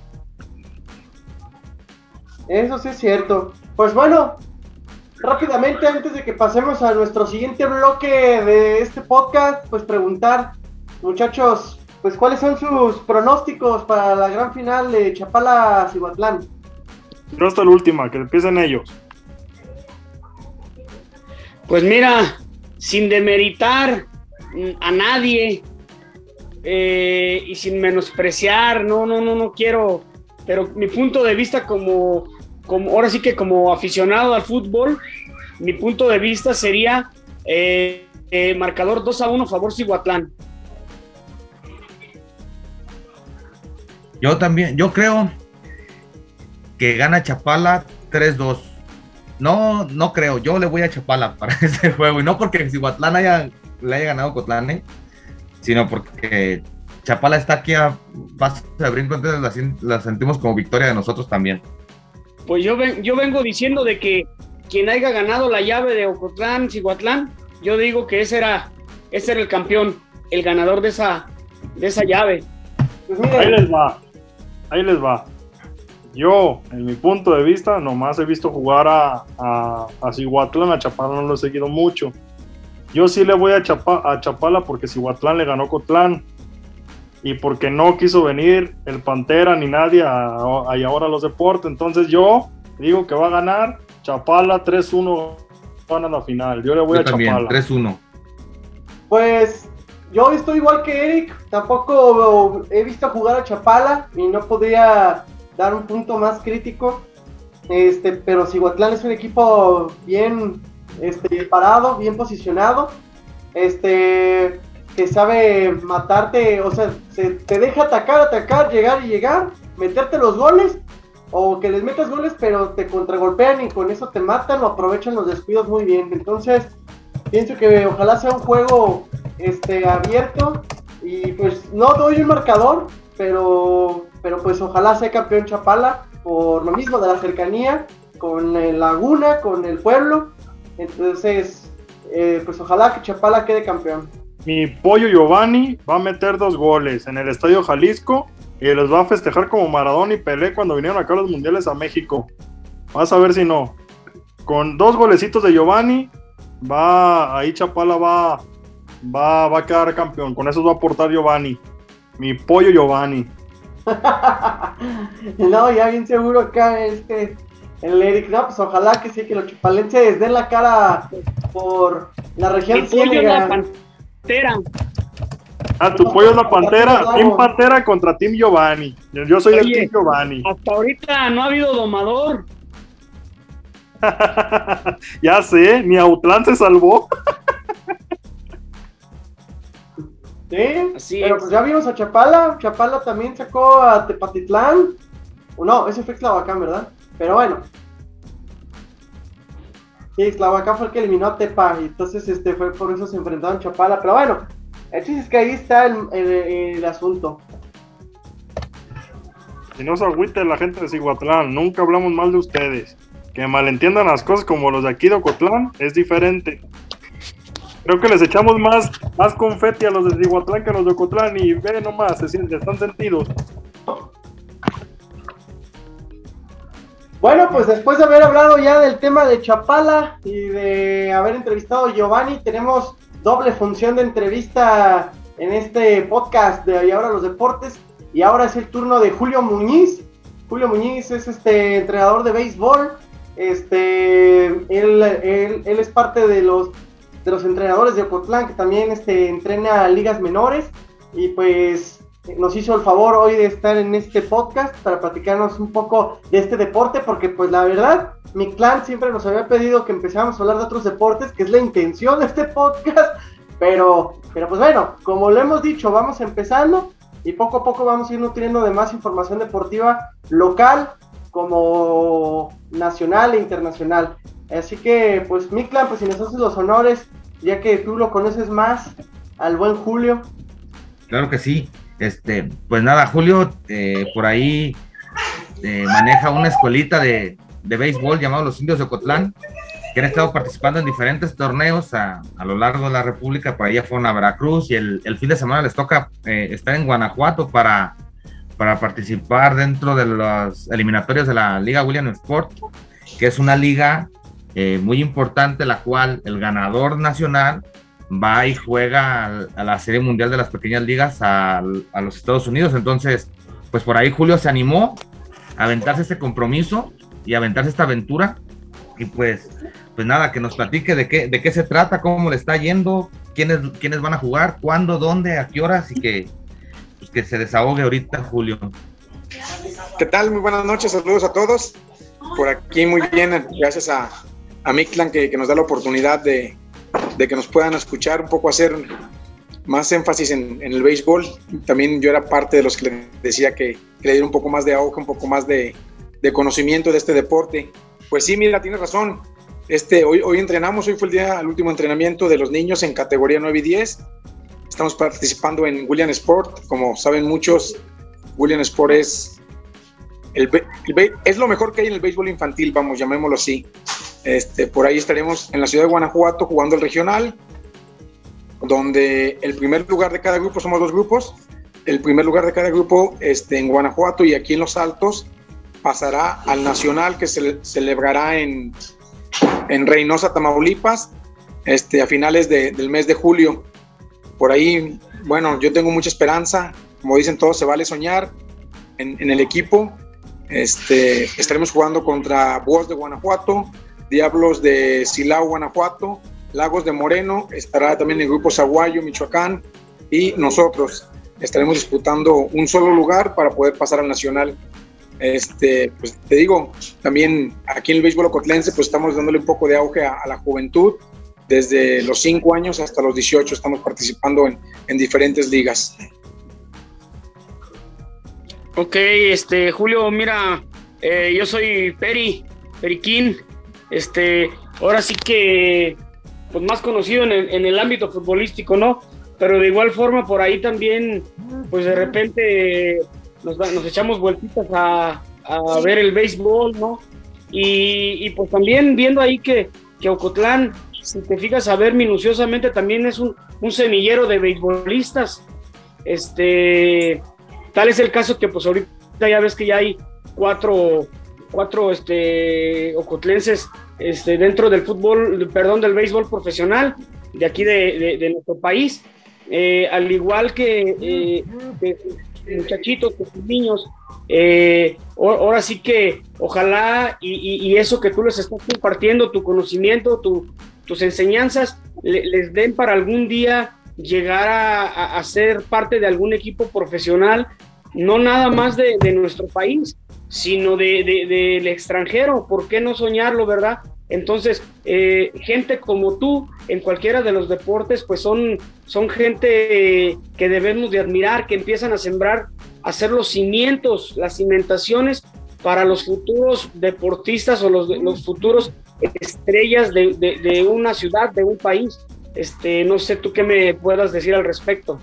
S2: Eso sí es cierto. Pues bueno, rápidamente, antes de que pasemos a nuestro siguiente bloque de este podcast, pues preguntar, muchachos, pues cuáles son sus pronósticos para la gran final de Chapala-Cihuatlán.
S6: Yo hasta la última, que empiecen ellos.
S5: Pues mira, sin demeritar a nadie eh, y sin menospreciar, no, no, no, no quiero, pero mi punto de vista como como, ahora sí que como aficionado al fútbol, mi punto de vista sería eh, eh, marcador 2 a 1 favor Cihuatlán.
S3: Yo también, yo creo que gana Chapala 3-2. No, no creo, yo le voy a Chapala para este juego. Y no porque Cihuatlán haya, le haya ganado Cotlán, sino porque Chapala está aquí a paso de brinco, entonces la sentimos como victoria de nosotros también.
S5: Pues yo, yo vengo diciendo de que quien haya ganado la llave de Ocotlán, Cihuatlán, yo digo que ese era, ese era el campeón, el ganador de esa, de esa llave.
S6: Pues ahí les va, ahí les va. Yo, en mi punto de vista, nomás he visto jugar a, a, a Cihuatlán, a Chapala no lo he seguido mucho. Yo sí le voy a, a Chapala porque Cihuatlán le ganó Cotlán y porque no quiso venir el Pantera ni nadie a, ahora los deportes. Entonces yo digo que va a ganar Chapala 3-1 van la final. Yo le voy a Chapala.
S3: 3-1.
S2: Pues yo estoy igual que Eric, tampoco he visto jugar a Chapala y no podría dar un punto más crítico. Este, pero Cihuatlán es un equipo bien este, parado, bien posicionado. Este, que sabe matarte, o sea, se, te deja atacar, atacar, llegar y llegar, meterte los goles, o que les metas goles, pero te contragolpean y con eso te matan o aprovechan los descuidos muy bien. Entonces, pienso que ojalá sea un juego este, abierto y pues no doy un marcador, pero, pero pues ojalá sea campeón Chapala por lo mismo de la cercanía con el Laguna, con el pueblo. Entonces, eh, pues ojalá que Chapala quede campeón
S6: mi pollo Giovanni va a meter dos goles en el Estadio Jalisco y los va a festejar como Maradona y Pelé cuando vinieron acá a los mundiales a México. Vas a ver si no. Con dos golecitos de Giovanni, va ahí Chapala va, va, va a quedar campeón. Con eso va a aportar Giovanni. Mi pollo Giovanni.
S2: no, ya bien seguro acá este el Eric, no, pues ojalá que sí, que los chupalenses den la cara por la región ciénaga.
S6: Ah, tu pollo es la pantera. Team Pantera contra Team Giovanni. Yo soy el Team Giovanni.
S5: Hasta ahorita no ha habido domador.
S6: ya sé, ni Autlán se salvó.
S2: sí, pero pues ya vimos a Chapala. Chapala también sacó a Tepatitlán. O no, ese fue Xlavacán, ¿verdad? Pero bueno. Sí, Xlavacán fue el que eliminó a Tepa. Y entonces este fue por eso se enfrentaron Chapala. Pero bueno, el chiste es que ahí está el, asunto.
S6: Y no se agüite la gente de Cihuatlán, nunca hablamos mal de ustedes. Que malentiendan las cosas como los de aquí de Ocotlán es diferente. Creo que les echamos más, más confeti a los de Cihuatlán que a los de Ocotlán y ve nomás, se sienten, están sentidos.
S2: Bueno, pues después de haber hablado ya del tema de Chapala y de haber entrevistado a Giovanni, tenemos doble función de entrevista en este podcast de Y ahora los deportes. Y ahora es el turno de Julio Muñiz. Julio Muñiz es este entrenador de béisbol. Este, él, él, él es parte de los, de los entrenadores de Ocotlán que también este, entrena ligas menores. Y pues nos hizo el favor hoy de estar en este podcast para platicarnos un poco de este deporte, porque pues la verdad, mi clan siempre nos había pedido que empezáramos a hablar de otros deportes, que es la intención de este podcast, pero, pero pues bueno, como lo hemos dicho, vamos empezando y poco a poco vamos a ir nutriendo de más información deportiva local como nacional e internacional. Así que pues mi clan, pues si nos haces los honores, ya que tú lo conoces más, al buen Julio.
S3: Claro que sí. Este, pues nada, Julio eh, por ahí eh, maneja una escuelita de, de, béisbol llamado Los Indios de Ocotlán, que han estado participando en diferentes torneos a, lo largo de la República. Por ahí fueron a Veracruz y el, fin de semana les toca eh, estar en Guanajuato para, para participar dentro de los eliminatorios de la Liga William Sport, que es una liga muy importante, la cual el ganador nacional va y juega a la Serie Mundial de las Pequeñas Ligas a, los Estados Unidos. Entonces, pues por ahí Julio se animó a aventarse este compromiso y a aventarse esta aventura. Y pues, pues nada, que nos platique de qué, de qué se trata, cómo le está yendo, quiénes, quiénes van a jugar, cuándo, dónde, a qué horas y que, pues que se desahogue ahorita Julio.
S7: ¿Qué tal? Muy buenas noches, saludos a todos. Por aquí muy bien, gracias a, a Mictlan que, que nos da la oportunidad de, de que nos puedan escuchar, un poco hacer más énfasis en, en el béisbol. También yo era parte de los que le decía que, que le diera un poco más de auge, un poco más de, de, conocimiento de este deporte. Pues sí, mira, tienes razón. Este, hoy, hoy entrenamos, hoy fue el día, el último entrenamiento de los niños en categoría 9 y 10. Estamos participando en William Sport. Como saben muchos, William Sport es, el, el, es lo mejor que hay en el béisbol infantil, vamos, llamémoslo así. Este, por ahí estaremos en la ciudad de Guanajuato jugando el regional, donde el primer lugar de cada grupo, somos dos grupos, el primer lugar de cada grupo este, en Guanajuato y aquí en Los Altos pasará al nacional que se celebrará en, en Reynosa, Tamaulipas, este, a finales de, del mes de julio. Por ahí, bueno, yo tengo mucha esperanza, como dicen todos, se vale soñar en, el equipo. Este, estaremos jugando contra Búhos de Guanajuato, Diablos de Silao, Guanajuato, Lagos de Moreno, estará también el grupo Zaguayo, Michoacán, y nosotros estaremos disputando un solo lugar para poder pasar al nacional. Este, pues te digo, también aquí en el béisbol ocotlense, pues estamos dándole un poco de auge a, la juventud. Desde los 5 años hasta los 18 estamos participando en, en diferentes ligas.
S5: Ok, este, Julio, mira, eh, yo soy Peri, Periquín, este, ahora sí que, pues más conocido en el, en el, ámbito futbolístico, ¿no? Pero de igual forma por ahí también, pues de repente nos, nos echamos vueltitas a, a, ver el béisbol, ¿no? Y, y, pues también viendo ahí que, que Ocotlán, si te fijas a ver minuciosamente, también es un, un semillero de beisbolistas. Este, tal es el caso que pues ahorita ya ves que ya hay cuatro cuatro este, ocotlenses este, dentro del fútbol, perdón, del béisbol profesional de aquí de, nuestro país. Eh, al igual que, eh, muchachitos, niños, eh, ahora sí que ojalá y, eso que tú les estás compartiendo, tu conocimiento, tu, tus enseñanzas, le, les den para algún día llegar a, ser parte de algún equipo profesional, no nada más de nuestro país, sino del de, extranjero. ¿Por qué no soñarlo, verdad? Entonces, eh, gente como tú en cualquiera de los deportes, pues son, son gente eh, que debemos de admirar, que empiezan a sembrar, a hacer los cimientos, las cimentaciones para los futuros deportistas o los, los futuros estrellas de, de, de, una ciudad, de un país. Este, no sé tú qué me puedas decir al respecto.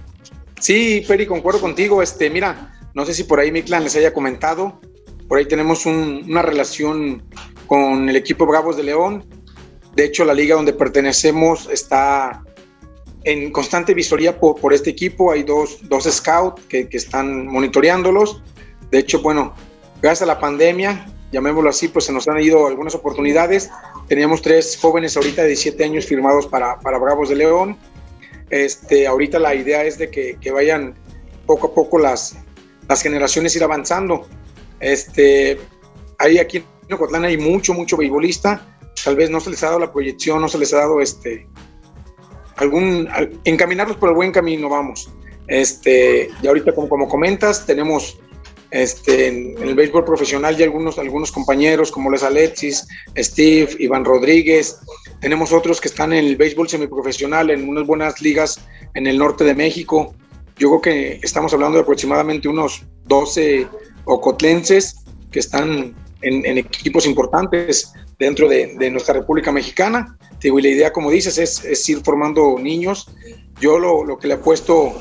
S7: Sí, Peri, concuerdo contigo. Este, mira, No sé si por ahí Miklan les haya comentado. Por ahí tenemos una relación con el equipo Bravos de León. De hecho, la liga donde pertenecemos está en constante visoría por, este equipo. Hay dos, dos scouts que, están monitoreándolos. De hecho, bueno, gracias a la pandemia, llamémoslo así, pues se nos han ido algunas oportunidades. Teníamos tres jóvenes ahorita de 17 años firmados para, para Bravos de León. Este, ahorita la idea es de que, que vayan poco a poco las, las generaciones ir avanzando. Este, hay aquí en Ocotlán hay mucho, mucho beisbolista. Tal vez no se les ha dado la proyección, no se les ha dado este, algún, encaminarlos por el buen camino, vamos. Este, y ahorita, como, como comentas, tenemos este, en, el béisbol profesional ya algunos, algunos compañeros como Les Alexis, Steve, Iván Rodríguez. Tenemos otros que están en el béisbol semiprofesional en unas buenas ligas en el norte de México. Yo creo que estamos hablando de aproximadamente unos 12 ocotlenses que están en, equipos importantes dentro de, nuestra República Mexicana. y la idea, como dices, es, ir formando niños. Yo lo, que le apuesto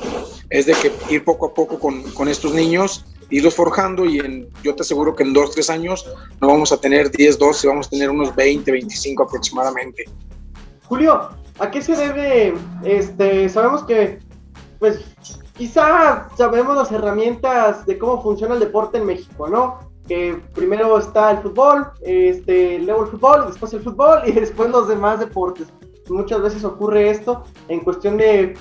S7: es de que ir poco a poco con, estos niños, irlos forjando y yo te aseguro que en dos, tres años no vamos a tener 10, 12, vamos a tener unos 20, 25 aproximadamente.
S2: Julio, ¿a qué se debe? Este, sabemos que, pues, quizá sabemos las herramientas de cómo funciona el deporte en México, ¿no? que primero está el fútbol, este, luego el fútbol, después el fútbol y después los demás deportes. Muchas veces ocurre esto en cuestión de,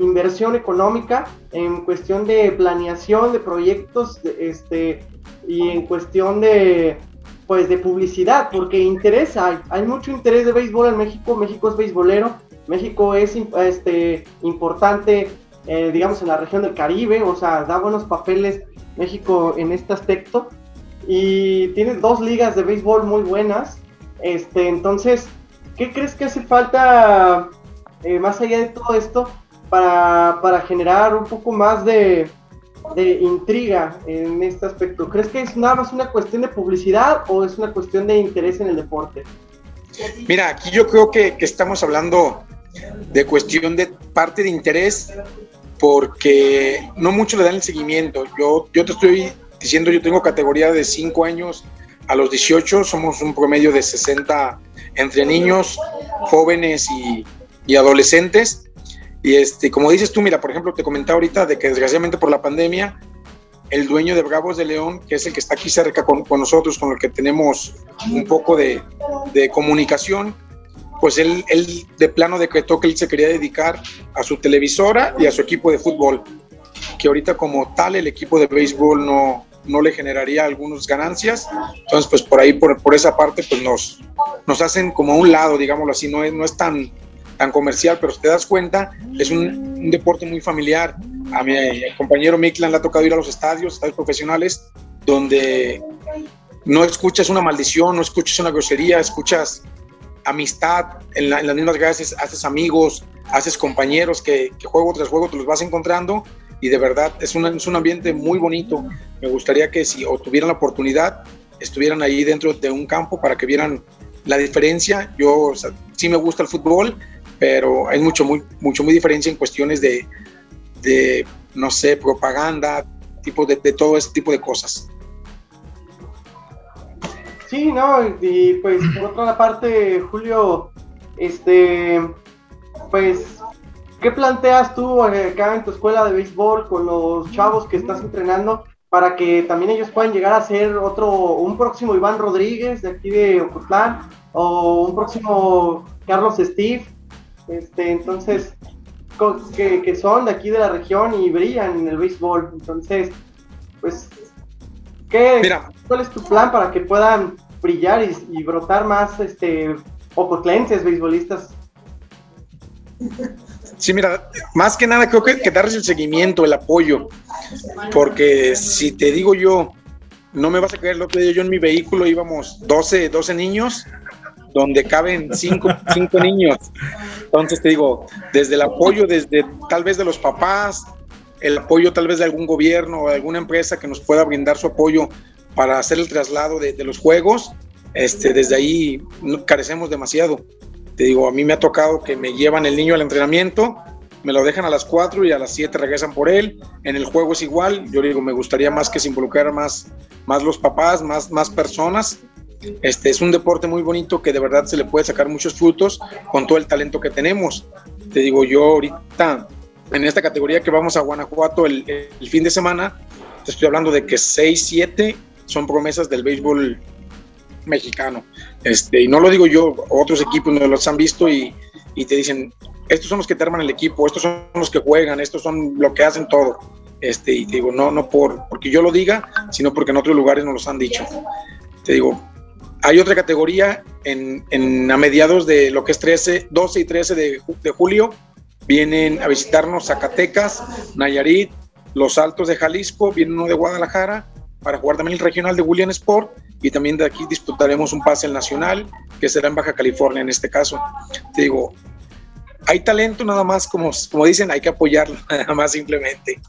S2: inversión económica, en cuestión de planeación de proyectos, este, y en cuestión de, pues, de publicidad, porque interés hay, hay mucho interés de béisbol en México, México es beisbolero, México es este, importante, eh, digamos, en la región del Caribe, o sea, da buenos papeles México en este aspecto, y tiene dos ligas de béisbol muy buenas. Este, entonces, ¿qué crees que hace falta eh, más allá de todo esto para, generar un poco más de, intriga en este aspecto? ¿Crees que es nada más una cuestión de publicidad o es una cuestión de interés en el deporte?
S7: Mira, aquí yo creo que, que estamos hablando de cuestión de parte de interés porque no mucho le dan el seguimiento. Yo, yo te estoy diciendo yo tengo categoría de 5 años a los 18, somos un promedio de 60 entre niños, jóvenes y, y adolescentes. Y este, como dices tú, mira, por ejemplo, te comentaba ahorita de que desgraciadamente por la pandemia, el dueño de Bravos de León, que es el que está aquí cerca con, con nosotros, con el que tenemos un poco de, de comunicación, pues él, él, de plano decretó que él se quería dedicar a su televisora y a su equipo de fútbol, que ahorita como tal el equipo de béisbol no, no le generaría algunas ganancias. Entonces, pues por ahí, por, por esa parte, pues nos, nos hacen como a un lado, digámoslo así, no es, no es tan, tan comercial, pero si te das cuenta, es un, deporte muy familiar. A mi compañero Miklan le ha tocado ir a los estadios, estadios profesionales, donde no escuchas una maldición, no escuchas una grosería, escuchas amistad, en, las mismas gracias haces amigos, haces compañeros que, juego tras juego te los vas encontrando y de verdad es, un ambiente muy bonito. Me gustaría que si o tuvieran la oportunidad, estuvieran ahí dentro de un campo para que vieran la diferencia. Yo sí me gusta el fútbol, pero hay mucho, muy, mucho, muy diferencia en cuestiones de, de no sé, propaganda, tipo de, de todo ese tipo de cosas.
S2: Sí, no, y pues por otra parte, Julio, este, pues ¿Qué planteas tú eh, acá en tu escuela de béisbol con los chavos que estás entrenando para que también ellos puedan llegar a ser otro, un próximo Iván Rodríguez de aquí de Ocotlán o un próximo Carlos Steve? Este, entonces, que, son de aquí de la región y brillan en el béisbol. Entonces, pues, ¿qué, ¿cuál es tu plan para que puedan brillar y, y brotar más este, ocotlenses beisbolistas?
S7: Sí, mira, más que nada creo que, que darles el seguimiento, el apoyo, porque si te digo yo, no me vas a creer lo que yo en mi vehículo íbamos 12, 12 niños, donde caben 5 cinco, niños. Entonces te digo, desde el apoyo, desde tal vez de los papás, el apoyo tal vez de algún gobierno o alguna empresa que nos pueda brindar su apoyo para hacer el traslado de, los juegos, este, desde ahí carecemos demasiado. Te digo, a mí me ha tocado que me llevan el niño al entrenamiento me lo dejan a las 4 y a las 7 regresan por él. En el juego es igual. Yo digo, me gustaría más que se involucraran más, más los papás, más, más personas. Este es un deporte muy bonito que de verdad se le puede sacar muchos frutos con todo el talento que tenemos. Te digo, yo ahorita en esta categoría que vamos a Guanajuato el, el fin de semana, te estoy hablando de que 6, 7 son promesas del béisbol mexicano. Este, y no lo digo yo, otros equipos no los han visto y, y te dicen, estos son los que te arman el equipo, estos son los que juegan, estos son lo que hacen todo. Este, y te digo, no, no por, porque yo lo diga, sino porque en otros lugares nos los han dicho. Te digo, hay otra categoría en, en a mediados de lo que es 13, 12 y 13 de, de julio, vienen a visitarnos Zacatecas, Nayarit, Los Altos de Jalisco, viene uno de Guadalajara para jugar también el regional de William Sport y también de aquí disputaremos un pase al nacional que será en Baja California en este caso. Te digo, hay talento nada más, como, como dicen, hay que apoyarlo, nada más simplemente.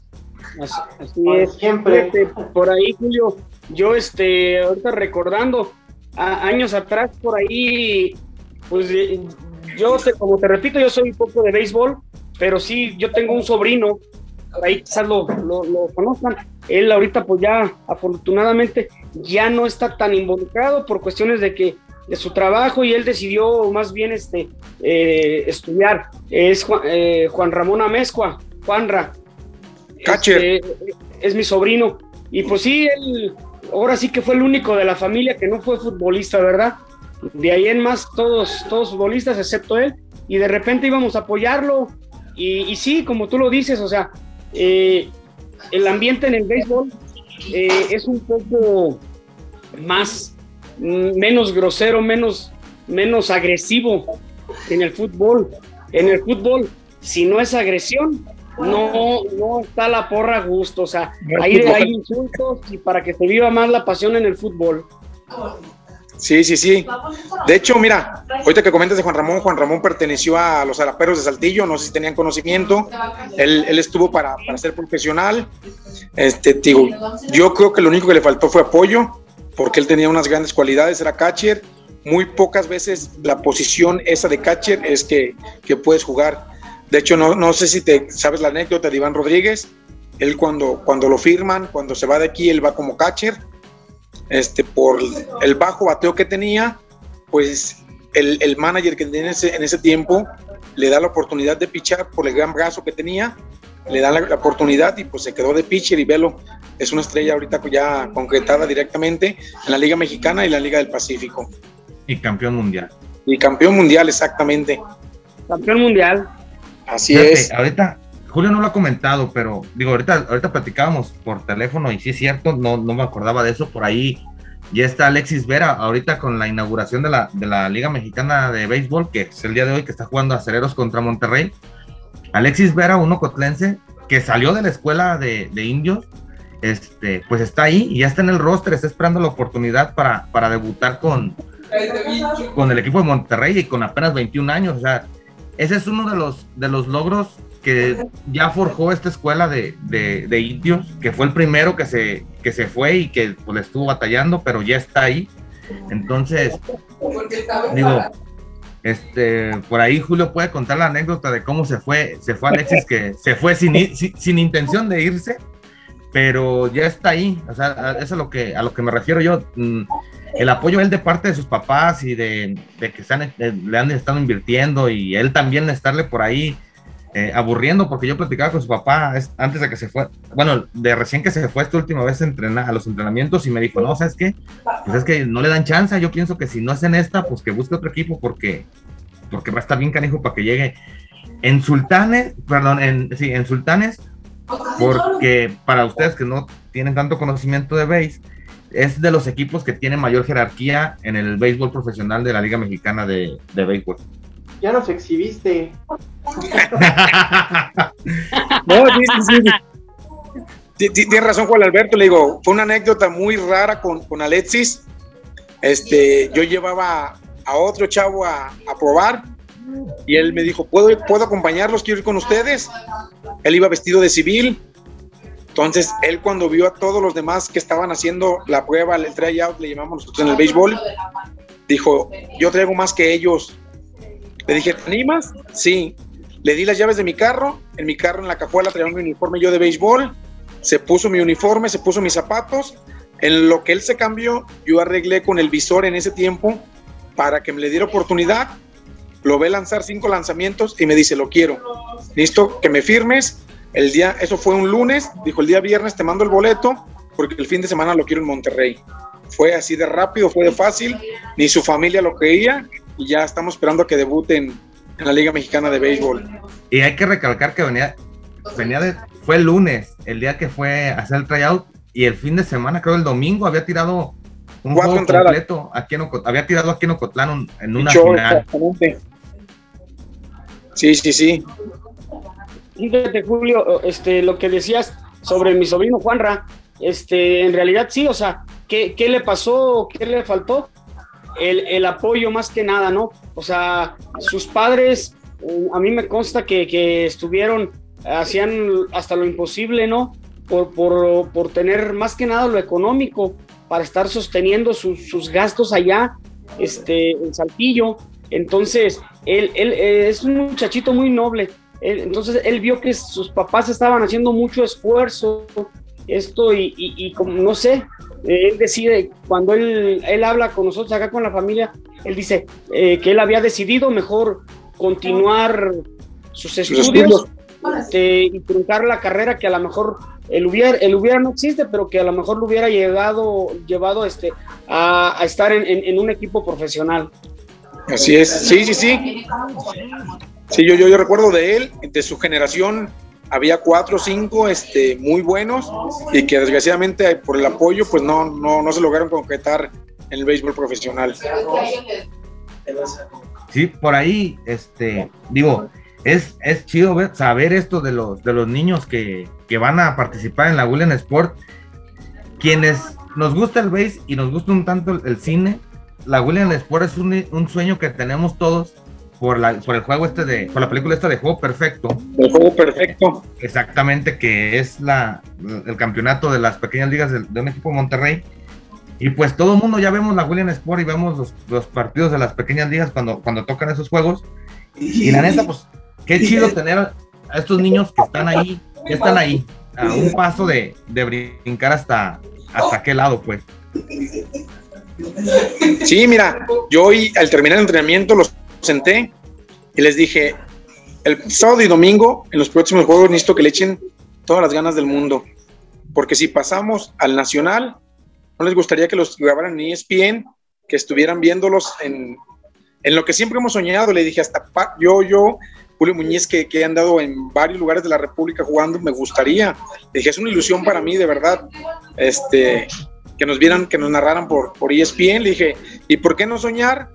S5: Así, así es, siempre. por ahí, Julio, yo este, ahorita recordando, a, años atrás por ahí, pues yo, te, como te repito, yo soy un poco de béisbol, pero sí, yo tengo un sobrino, por ahí quizás lo, lo, lo conozcan, él ahorita pues ya afortunadamente ya no está tan involucrado por cuestiones de que de su trabajo y él decidió más bien este, eh, estudiar. Es Juan, eh, Juan Ramón Amezcua, Juanra. Este, es mi sobrino. Y pues sí, él ahora sí que fue el único de la familia que no fue futbolista, ¿verdad? De ahí en más todos, todos futbolistas excepto él. Y de repente íbamos a apoyarlo. Y, y sí, como tú lo dices, o sea, eh, el ambiente en el béisbol eh, es un poco más menos grosero, menos, menos agresivo en el fútbol. En el fútbol, si no es agresión, no, no está la porra a gusto. O sea, ahí hay insultos y para que se viva más la pasión en el fútbol.
S7: Sí, sí, sí. De hecho, mira, ahorita que comentas de Juan Ramón, Juan Ramón perteneció a los Araperos de Saltillo, no sé si tenían conocimiento. Él, él estuvo para, para, ser profesional. Este, digo, yo creo que lo único que le faltó fue apoyo porque él tenía unas grandes cualidades, era catcher. Muy pocas veces la posición esa de catcher es que, que puedes jugar. De hecho, no, no, sé si te sabes la anécdota de Iván Rodríguez. Él cuando, cuando lo firman, cuando se va de aquí, él va como catcher. Este, por el bajo bateo que tenía, pues el, el manager que tenía en ese, en ese tiempo le da la oportunidad de pichar por el gran brazo que tenía le dan la, la, oportunidad y pues se quedó de pitcher y velo, es una estrella ahorita ya concretada directamente en la Liga Mexicana y la Liga del Pacífico.
S3: Y campeón mundial.
S7: Y campeón mundial, exactamente.
S5: Campeón mundial.
S7: Así Fíjate, es.
S3: Ahorita, Julio no lo ha comentado, pero digo, ahorita, ahorita platicábamos por teléfono y sí es cierto, no, no me acordaba de eso, por ahí ya está Alexis Vera, ahorita con la inauguración de la, de la Liga Mexicana de Béisbol, que es el día de hoy que está jugando Acereros contra Monterrey Alexis Vera, uno cotlense, que salió de la escuela de, de, indios, este, pues está ahí y ya está en el roster, está esperando la oportunidad para, para debutar con, con el equipo de Monterrey y con apenas 21 años. O sea, ese es uno de los, de los logros que ya forjó esta escuela de, de, de indios, que fue el primero que se, que se fue y que pues, le estuvo batallando, pero ya está ahí. Entonces, digo, este, por ahí Julio puede contar la anécdota de cómo se fue, se fue Alexis, que se fue sin, sin, sin, intención de irse, pero ya está ahí. O sea, eso es a lo que, a lo que me refiero yo. Mm, el apoyo él de parte de sus papás y de, de que están, le han estado invirtiendo y él también estarle por ahí eh, aburriendo, porque yo platicaba con su papá antes de que se fue, bueno, de recién que se fue esta última vez a, entrenar, a los entrenamientos y me dijo, no, ¿sabes qué? Pues es que no le dan chance, yo pienso que si no hacen esta, pues que busque otro equipo porque, porque va a estar bien canijo para que llegue en Sultanes, perdón, en, sí, en Sultanes, porque para ustedes que no tienen tanto conocimiento de base, es de los equipos que tienen mayor jerarquía en el béisbol profesional de la Liga Mexicana de, de Béisbol
S2: ya nos exhibiste.
S7: no, sí, sí, sí. Tienes razón, Juan Alberto. Le digo, fue una anécdota muy rara con, con Alexis. Este, yo llevaba a otro chavo a, a, probar y él me dijo, ¿Puedo, ¿puedo acompañarlos? ¿Quiero ir con ustedes? Él iba vestido de civil. Entonces, él cuando vio a todos los demás que estaban haciendo la prueba, el tryout, le llamamos nosotros en el béisbol, dijo, yo traigo más que ellos, le dije, ¿te animas? Sí. le di las llaves de mi carro, en mi carro en la cajuela traía mi uniforme yo de béisbol, se puso mi uniforme, se puso mis zapatos, en lo que él se cambió, yo arreglé con el visor en ese tiempo para que me le diera oportunidad, lo ve lanzar cinco lanzamientos y me dice, lo quiero, listo, que me firmes, el día, eso fue un lunes, dijo el día viernes te mando el boleto porque el fin de semana lo quiero en Monterrey. Fue así de rápido, fue de fácil, ni su familia lo creía y ya estamos esperando a que debuten en la Liga Mexicana de Béisbol.
S3: Y hay que recalcar que venía, venía de, fue el lunes, el día que fue a hacer el tryout, y el fin de semana, creo el domingo, había tirado un
S7: Cuatro
S3: juego
S7: entradas.
S3: completo, aquí en Oco- había tirado aquí en Ocotlán en una
S7: Show,
S3: final.
S7: exactamente. Sí, sí, sí.
S5: Fíjate, Julio, este, lo que decías sobre mi sobrino Juanra, este, en realidad sí, o sea, ¿qué, qué le pasó? ¿Qué le faltó? El, el apoyo más que nada, ¿no? O sea, sus padres, eh, a mí me consta que, que estuvieron, hacían hasta lo imposible, ¿no? Por, por, por tener más que nada lo económico para estar sosteniendo sus, gastos allá, este, en Saltillo. Entonces, él, él eh, es un muchachito muy noble. Entonces él vio que sus papás estaban haciendo mucho esfuerzo, esto y, y- como no sé, él decide, cuando él, él habla con nosotros acá con la familia, él dice eh, que él había decidido mejor continuar sus estudios
S7: estudios.
S5: este, y truncar la carrera que a lo mejor el hubiera, el hubiera no existe, pero que a lo mejor lo hubiera llegado, llevado este, a, a estar en- en- en un equipo profesional.
S7: Así es. Sí, sí, sí. Sí, yo, yo, yo recuerdo de él, de su generación, había cuatro o cinco este, muy buenos y que desgraciadamente por el apoyo pues no, no, no se lograron concretar en el béisbol profesional.
S3: Sí, por ahí, este, digo, es, es chido saber esto de los, de los niños que, que van a participar en la William Sport. Quienes nos gusta el base y nos gusta un tanto el, el cine, la William Sport es un, un sueño que tenemos todos por, la, por el juego este de, por la película esta de Juego Perfecto,
S7: El juego perfecto.
S3: exactamente, que es la, el campeonato de las pequeñas ligas de, de un equipo de Monterrey. Y pues todo el mundo ya vemos la William Sport y vemos los, los partidos de las pequeñas ligas cuando, cuando tocan esos juegos. Y la neta, pues, qué chido tener a estos niños que están ahí, que están ahí, a un paso de, de brincar hasta, hasta qué lado, pues.
S7: Sí, mira, yo hoy al terminar el entrenamiento los senté y les dije, el sábado y domingo en los próximos juegos necesito que le echen todas las ganas del mundo, porque si pasamos al nacional, no les gustaría que los grabaran en ESPN, que estuvieran viéndolos en, en lo que siempre hemos soñado, le dije hasta yo, yo, Julio Muñiz, que, que he andado en varios lugares de la República jugando, me gustaría, le dije, es una ilusión para mí, de verdad, este, que nos vieran, que nos narraran por, por ESPN, le dije, ¿y por qué no soñar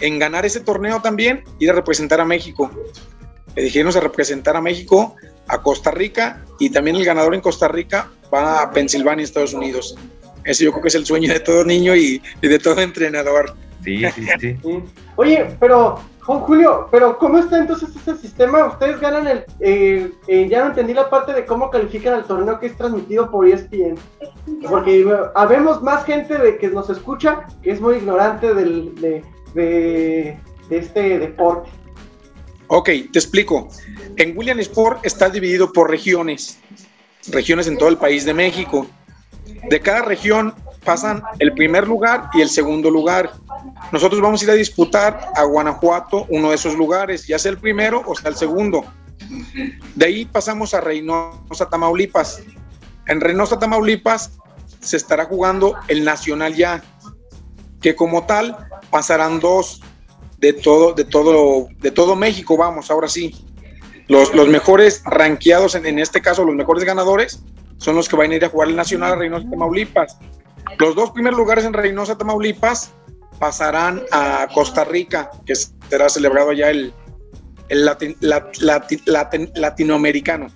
S7: en ganar ese torneo también? Ir a representar a México. Le dije, irnos a representar a México, a Costa Rica, y también el ganador en Costa Rica va a Pensilvania, Estados Unidos. Ese yo creo que es el sueño de todo niño y, y de todo entrenador.
S3: Sí, sí, sí.
S2: Sí. Oye, pero, Juan Julio, pero ¿cómo está entonces ese sistema? Ustedes ganan el. eh, eh, ya no entendí la parte de cómo califican al torneo que es transmitido por ESPN. Porque eh, habemos más gente de que nos escucha que es muy ignorante del, de, de, este deporte.
S7: Ok, te explico. En William Sport está dividido por regiones, regiones en todo el país de México. De cada región pasan el primer lugar y el segundo lugar. Nosotros vamos a ir a disputar a Guanajuato uno de esos lugares, ya sea el primero o sea el segundo. De ahí pasamos a Reynosa, Tamaulipas. En Reynosa, Tamaulipas se estará jugando el Nacional ya, que como tal pasarán dos de todo, de todo, de todo México, vamos, ahora sí. Los, los mejores ranqueados, en, en este caso, los mejores ganadores, son los que van a ir a jugar el Nacional a Reynosa, Tamaulipas. Los dos primeros lugares en Reynosa, Tamaulipas, pasarán a Costa Rica, que será celebrado ya el, el latin- lat- lati- latin- latinoamericano.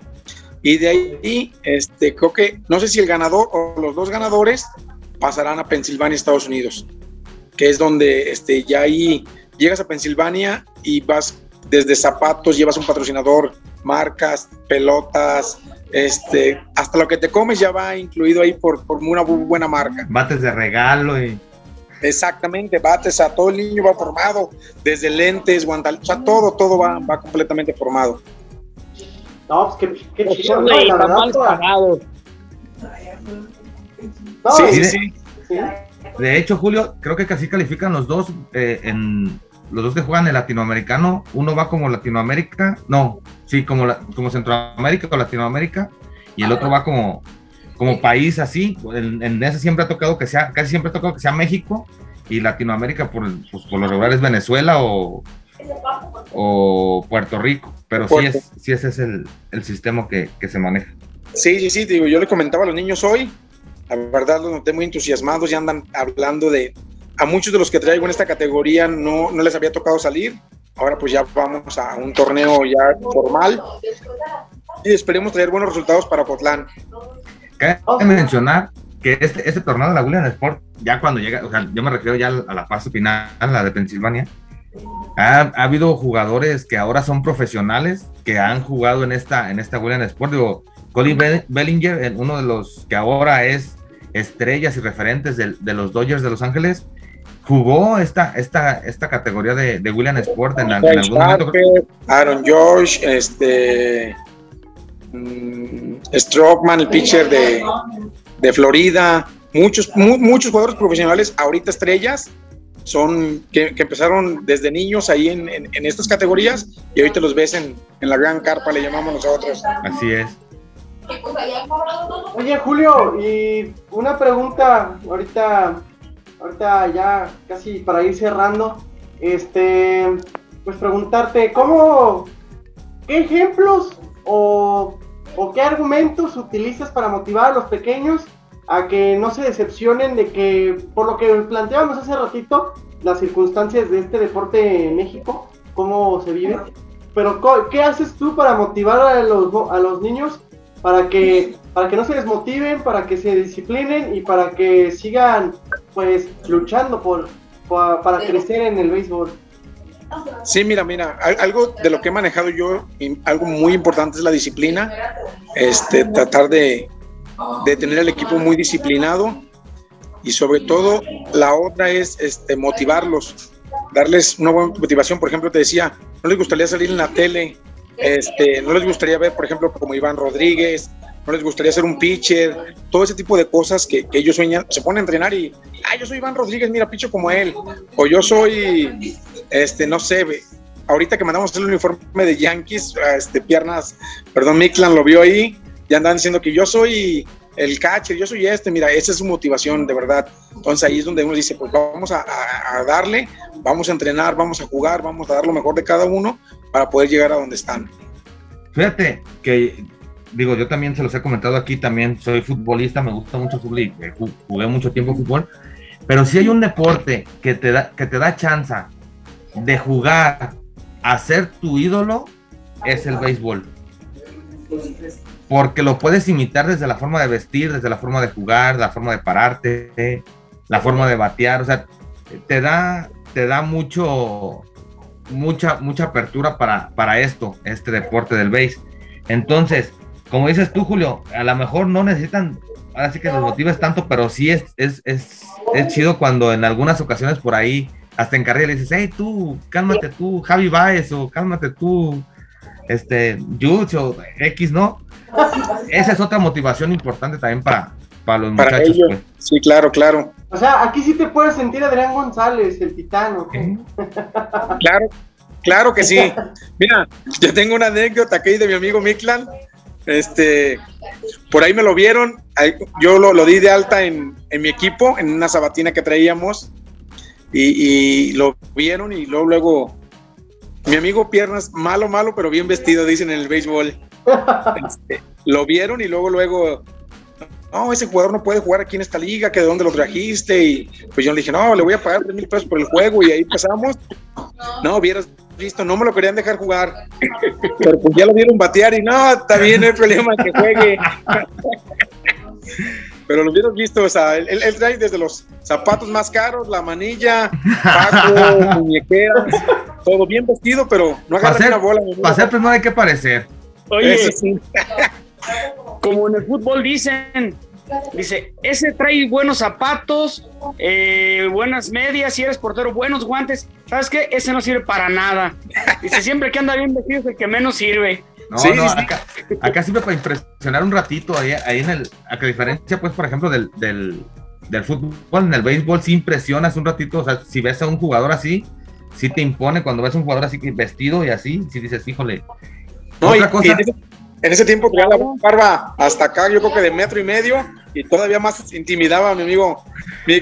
S7: Y de ahí, este, creo que, no sé si el ganador o los dos ganadores pasarán a Pensilvania, Estados Unidos, que es donde este, ya ahí llegas a Pensilvania y vas desde zapatos, llevas un patrocinador, marcas, pelotas, este, hasta lo que te comes ya va incluido ahí por, por una bu- buena marca.
S3: Bates de regalo y.
S7: Exactamente, bates, a todo el niño va formado, desde lentes, guantal, o sea, todo, todo va, va completamente formado.
S2: No, pues qué, qué
S5: Pues
S2: chido, La verdad, toda-
S5: pagados.
S2: no,
S7: Sí,
S3: sí,
S7: sí, sí.
S3: De hecho, Julio, creo que casi califican los dos eh, en los dos que juegan el latinoamericano. Uno va como Latinoamérica, no, sí, como, la- como Centroamérica o Latinoamérica, y el otro va como, como país así. En, en ese siempre ha tocado que sea, casi siempre ha tocado que sea México y Latinoamérica por, pues, por lo regular es Venezuela o, o Puerto Rico. Pero sí, es, sí ese es el, el sistema que, que se maneja.
S7: Sí, sí, sí, digo, yo le comentaba a los niños hoy, la verdad los noté muy entusiasmados, ya andan hablando de, a muchos de los que traigo en esta categoría no, no les había tocado salir, ahora pues ya vamos a un torneo ya formal y esperemos traer buenos resultados para Potlán.
S3: Cabe mencionar que este, este torneo de la William Sport, ya cuando llega, o sea, yo me refiero ya a la fase final, la de Pensilvania, ha, ha habido jugadores que ahora son profesionales que han jugado en esta, en esta William Sport. Digo, Be- Bellinger, el- uno de los que ahora es estrellas y referentes del- de, los Dodgers de Los Ángeles, jugó esta, esta, esta categoría de, de William Sport en, en algún momento.
S7: Aaron Josh, este Strockman, el pitcher de, de Florida, muchos, mu- muchos jugadores profesionales, ahorita estrellas, son que, que empezaron desde niños ahí en, en- en estas categorías y ahorita los ves en, en la gran carpa, le llamamos nosotros.
S3: Así es.
S2: Oye, Julio, y una pregunta ahorita, ahorita ya casi para ir cerrando, este, pues preguntarte, ¿cómo, qué ejemplos o, qué argumentos utilizas para motivar a los pequeños a que no se decepcionen de que, por lo que planteábamos hace ratito, las circunstancias de este deporte en México, cómo se vive? Pero, ¿qué haces tú para motivar a los, a los niños para que para que no se desmotiven, para que se disciplinen y para que sigan pues luchando por, pa- para crecer en el béisbol.
S7: Sí, mira, mira, al- algo de lo que he manejado yo, algo muy importante es la disciplina, este, tratar de, de tener el equipo muy disciplinado y sobre todo la otra es este, motivarlos, darles una buena motivación. Por ejemplo, te decía, no les gustaría salir en la tele, este, no les gustaría ver, por ejemplo, como Iván Rodríguez, no les gustaría ser un pitcher, todo ese tipo de cosas que, ellos sueñan, se ponen a entrenar y, ah, yo soy Iván Rodríguez, mira, picho como él, o yo soy, este, no sé, ahorita que mandamos el uniforme de Yankees, este, piernas, perdón, Miklan lo vio ahí, ya andan diciendo que yo soy el catcher, yo soy este, mira, esa es su motivación, de verdad. Entonces ahí es donde uno dice, pues vamos a- a darle, vamos a entrenar, vamos a jugar, vamos a dar lo mejor de cada uno para poder llegar a donde están.
S3: Fíjate que, digo, yo también se los he comentado aquí, también soy futbolista, me gusta mucho fútbol eh, ju- jugué mucho tiempo fútbol, pero si hay un deporte que te da, que te da chance de jugar a ser tu ídolo, es el béisbol. Porque lo puedes imitar desde la forma de vestir, desde la forma de jugar, la forma de pararte, la forma de batear, o sea, te da, te da mucho, mucha, mucha apertura para, para esto, este deporte del base. Entonces, como dices tú, Julio, a lo mejor no necesitan, ahora sí que los motives tanto, pero sí es, es, es, es chido cuando en algunas ocasiones por ahí hasta en carrera le dices, hey tú, cálmate tú, Javi Baez, o cálmate tú, este, o X, ¿no? Esa es otra motivación importante también para, para los
S7: Para
S3: muchachos.
S7: ellos.
S3: pues.
S7: Sí, claro, claro.
S2: O sea, aquí sí te puedes sentir Adrián González, el titano.
S3: ¿Eh?
S7: Claro, claro que sí. Mira, yo tengo una anécdota aquí de mi amigo Miklan. Este, por ahí me lo vieron. Yo lo, lo di de alta en, en mi equipo, en una sabatina que traíamos. Y, y lo vieron y luego, luego, mi amigo Piernas, malo, malo, pero bien vestido, dicen en el béisbol. Este, lo vieron y luego, luego, no, ese jugador no puede jugar aquí en esta liga, que de dónde lo trajiste. Y pues yo le dije, no, le voy a pagar 3 mil pesos por el juego. Y ahí pasamos. No, hubieras visto, no me lo querían dejar jugar. Pero pues ya lo vieron batear y no, está bien, no hay problema que juegue. Pero lo hubieras visto, o sea, él, él trae desde los zapatos más caros, la manilla, paco, muñequeras, todo bien vestido, pero no agarra
S3: ser,
S7: una bola.
S3: para ser, pues no hay que parecer.
S5: Oye,
S7: Eso sí.
S5: Como en el fútbol dicen, Dice, ese trae buenos zapatos, eh, buenas medias, si eres portero, buenos guantes. ¿Sabes qué? Ese no sirve para nada. Dice, siempre que anda bien vestido es el que menos sirve.
S3: No, no, acá, acá sirve para impresionar un ratito ahí, ahí en el, a que diferencia, pues, por ejemplo, del, del, del fútbol, en el béisbol sí impresionas un ratito, o sea, si ves a un jugador así, sí te impone cuando ves a un jugador así vestido y así, si dices, híjole.
S7: No, Otra y, cosa, y en, ese, tiempo traía la barba hasta acá, yo creo que de metro y medio, y todavía más intimidaba a mi amigo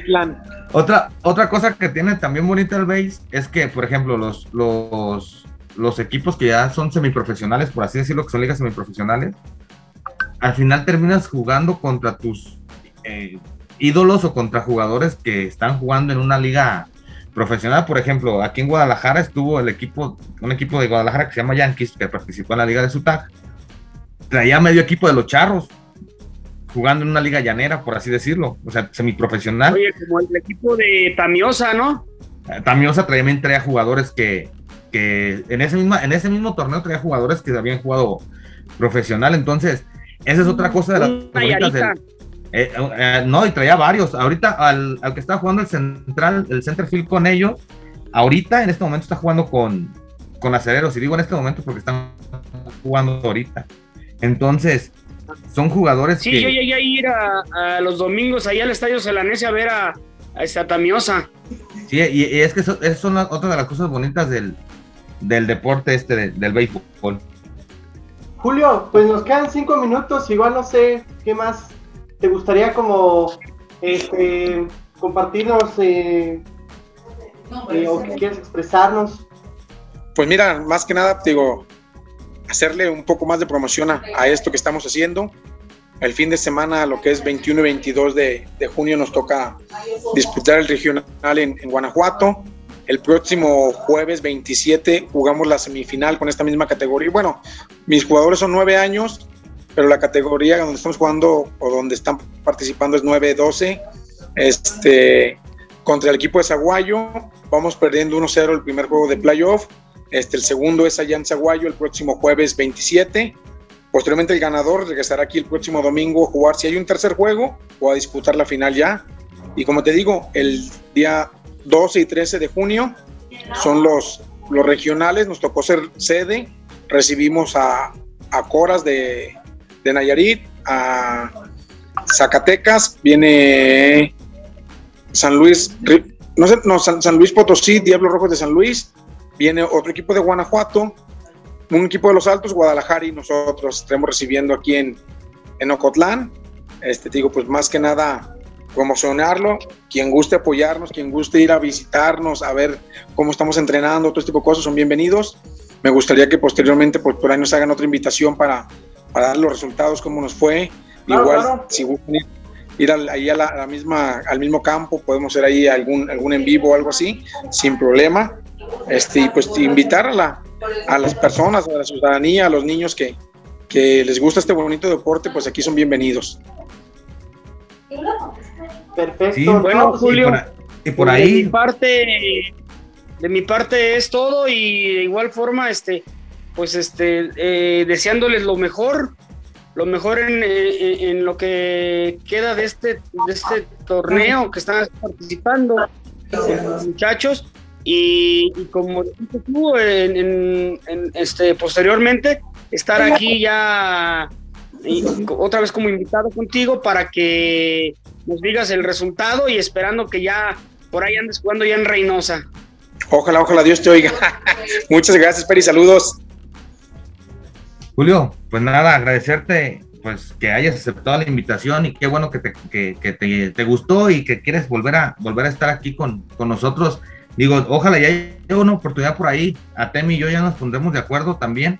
S7: Clan.
S3: Otra, otra cosa que tiene también bonita el base es que, por ejemplo, los, los, los equipos que ya son semiprofesionales, por así decirlo, que son ligas semiprofesionales, al final terminas jugando contra tus eh, ídolos o contra jugadores que están jugando en una liga profesional. Por ejemplo, aquí en Guadalajara estuvo el equipo, un equipo de Guadalajara que se llama Yankees, que participó en la liga de Sutag. Traía medio equipo de los charros jugando en una liga llanera, por así decirlo, o sea, semiprofesional.
S5: Oye, como el equipo de Tamiosa, ¿no?
S3: Tamiosa también traía jugadores que, que en ese, misma, en ese mismo torneo traía jugadores que habían jugado profesional, entonces esa es otra cosa de las del, eh, eh, no, y traía varios. Ahorita al, al, que está jugando el central, el centerfield con ellos, ahorita en este momento está jugando con, con acereros. Y digo en este momento porque están jugando ahorita. Entonces, son jugadores
S5: sí, yo llegué a ir a, los domingos ahí al Estadio Celanese a ver a, a esta Tamiosa.
S3: Sí, y, y es que eso, eso son otra de las cosas bonitas del, del deporte este, de, del béisbol.
S2: Julio, pues nos quedan cinco minutos, igual no sé qué más te gustaría como este, compartirnos eh, eh, o que quieres expresarnos?
S7: Pues mira, más que nada, digo, hacerle un poco más de promoción a, esto que estamos haciendo. El fin de semana, lo que es 21 y 22 de, junio, nos toca disputar el regional en, en, Guanajuato. El próximo jueves 27 jugamos la semifinal con esta misma categoría. Bueno, mis jugadores son nueve años pero la categoría donde estamos jugando o donde están participando es 9-12. Este, contra el equipo de Zaguayo, vamos perdiendo 1-0 el primer juego de playoff. Este, el segundo es allá en Zaguayo el próximo jueves 27. Posteriormente el ganador regresará aquí el próximo domingo a jugar si hay un tercer juego o a disputar la final ya. Y como te digo, el día 12 y 13 de junio son los, los regionales, nos tocó ser sede, recibimos a, a Coras de, de Nayarit a Zacatecas, viene San Luis, no sé, no, San, San, Luis Potosí, Diablos Rojos de San Luis, viene otro equipo de Guanajuato, un equipo de los Altos, Guadalajara y nosotros estaremos recibiendo aquí en, en Ocotlán. Este, digo, pues más que nada promocionarlo, quien guste apoyarnos, quien guste ir a visitarnos, a ver cómo estamos entrenando, todo este tipo de cosas son bienvenidos. Me gustaría que posteriormente pues, por ahí nos hagan otra invitación para para dar los resultados, cómo nos fue. Claro, Igual, claro. si gustan ir, al, ahí a la, a la, misma, al mismo campo, podemos hacer ahí algún, algún en vivo o algo así, sin problema. Este, y pues invitar a, la, a las personas, a la ciudadanía, a los niños que, que les gusta este bonito deporte, pues aquí son bienvenidos.
S2: Perfecto.
S5: Sí, bueno, Julio,
S3: y por, y por ahí.
S5: De mi parte, de mi parte es todo y de igual forma, este, pues este, eh, deseándoles lo mejor, lo mejor en, en, en, lo que queda de este, de este torneo que están participando los muchachos. Y, y como tú en, este, posteriormente, estar aquí ya otra vez como invitado contigo para que nos digas el resultado y esperando que ya por ahí andes jugando ya en Reynosa.
S7: Ojalá, ojalá Dios te oiga. Muchas gracias, Peri, saludos.
S3: Julio, pues nada, agradecerte pues que hayas aceptado la invitación y qué bueno que te, que, te, gustó y que quieres volver a volver a estar aquí con, con nosotros. Digo, ojalá ya haya una oportunidad por ahí. A Temi y yo ya nos pondremos de acuerdo también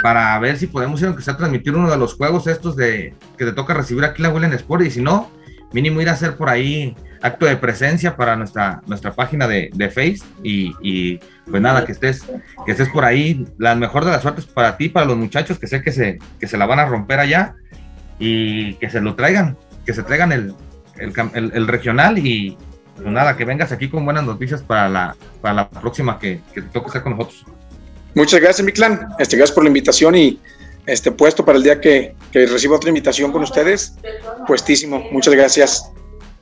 S3: para ver si podemos ir aunque sea transmitir uno de los juegos estos de que te toca recibir aquí la Willen Sport y si no, mínimo ir a hacer por ahí acto de presencia para nuestra, nuestra página de, de Face y, y, pues nada, que estés, que estés por ahí. La mejor de las suertes para ti, para los muchachos que sé que se, que se la van a romper allá y que se lo traigan, que se traigan el, el, regional y pues nada, que vengas aquí con buenas noticias para la, para la próxima que, que te toque estar con nosotros.
S7: Muchas gracias, mi clan. Este, gracias por la invitación y este puesto para el día que, que reciba otra invitación con ustedes, puestísimo. Muchas gracias.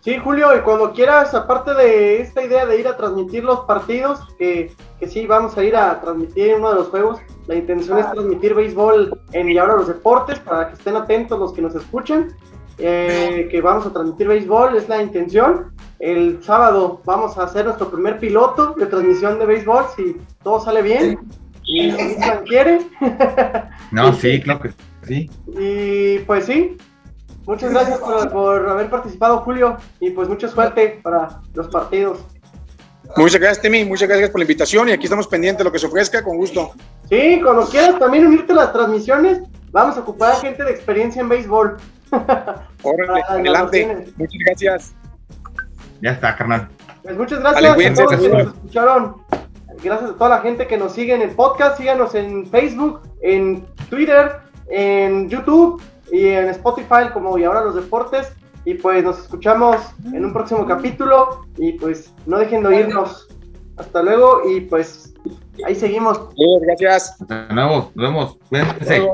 S2: Sí, Julio, y cuando quieras, aparte de esta idea de ir a transmitir los partidos, que, que sí, vamos a ir a transmitir uno de los juegos, la intención es transmitir béisbol en Y ahora los deportes, para que estén atentos los que nos escuchen, eh, que vamos a transmitir béisbol, es la intención. El sábado vamos a hacer nuestro primer piloto de transmisión de béisbol, si todo sale bien, y si quiere.
S3: No, sí, claro que sí.
S2: Y pues sí, Muchas gracias por, por, haber participado, Julio, y pues mucha suerte para los partidos.
S7: Muchas gracias, Temi, muchas gracias por la invitación y aquí estamos pendientes de lo que se ofrezca, con gusto.
S2: Sí, cuando quieras también unirte a las transmisiones, vamos a ocupar a gente de experiencia en béisbol.
S7: Órale, adelante. Muchas gracias.
S3: Ya está, carnal.
S2: Pues muchas gracias a todos los que nos escucharon. Gracias a toda la gente que nos sigue en el podcast. Síganos en Facebook, en Twitter, en YouTube y en Spotify como Y ahora los deportes. Y pues nos escuchamos en un próximo capítulo y pues no dejen de oírnos. Hasta luego y pues ahí seguimos.
S7: Gracias.
S3: Hasta luego, nos vemos. Cuídense.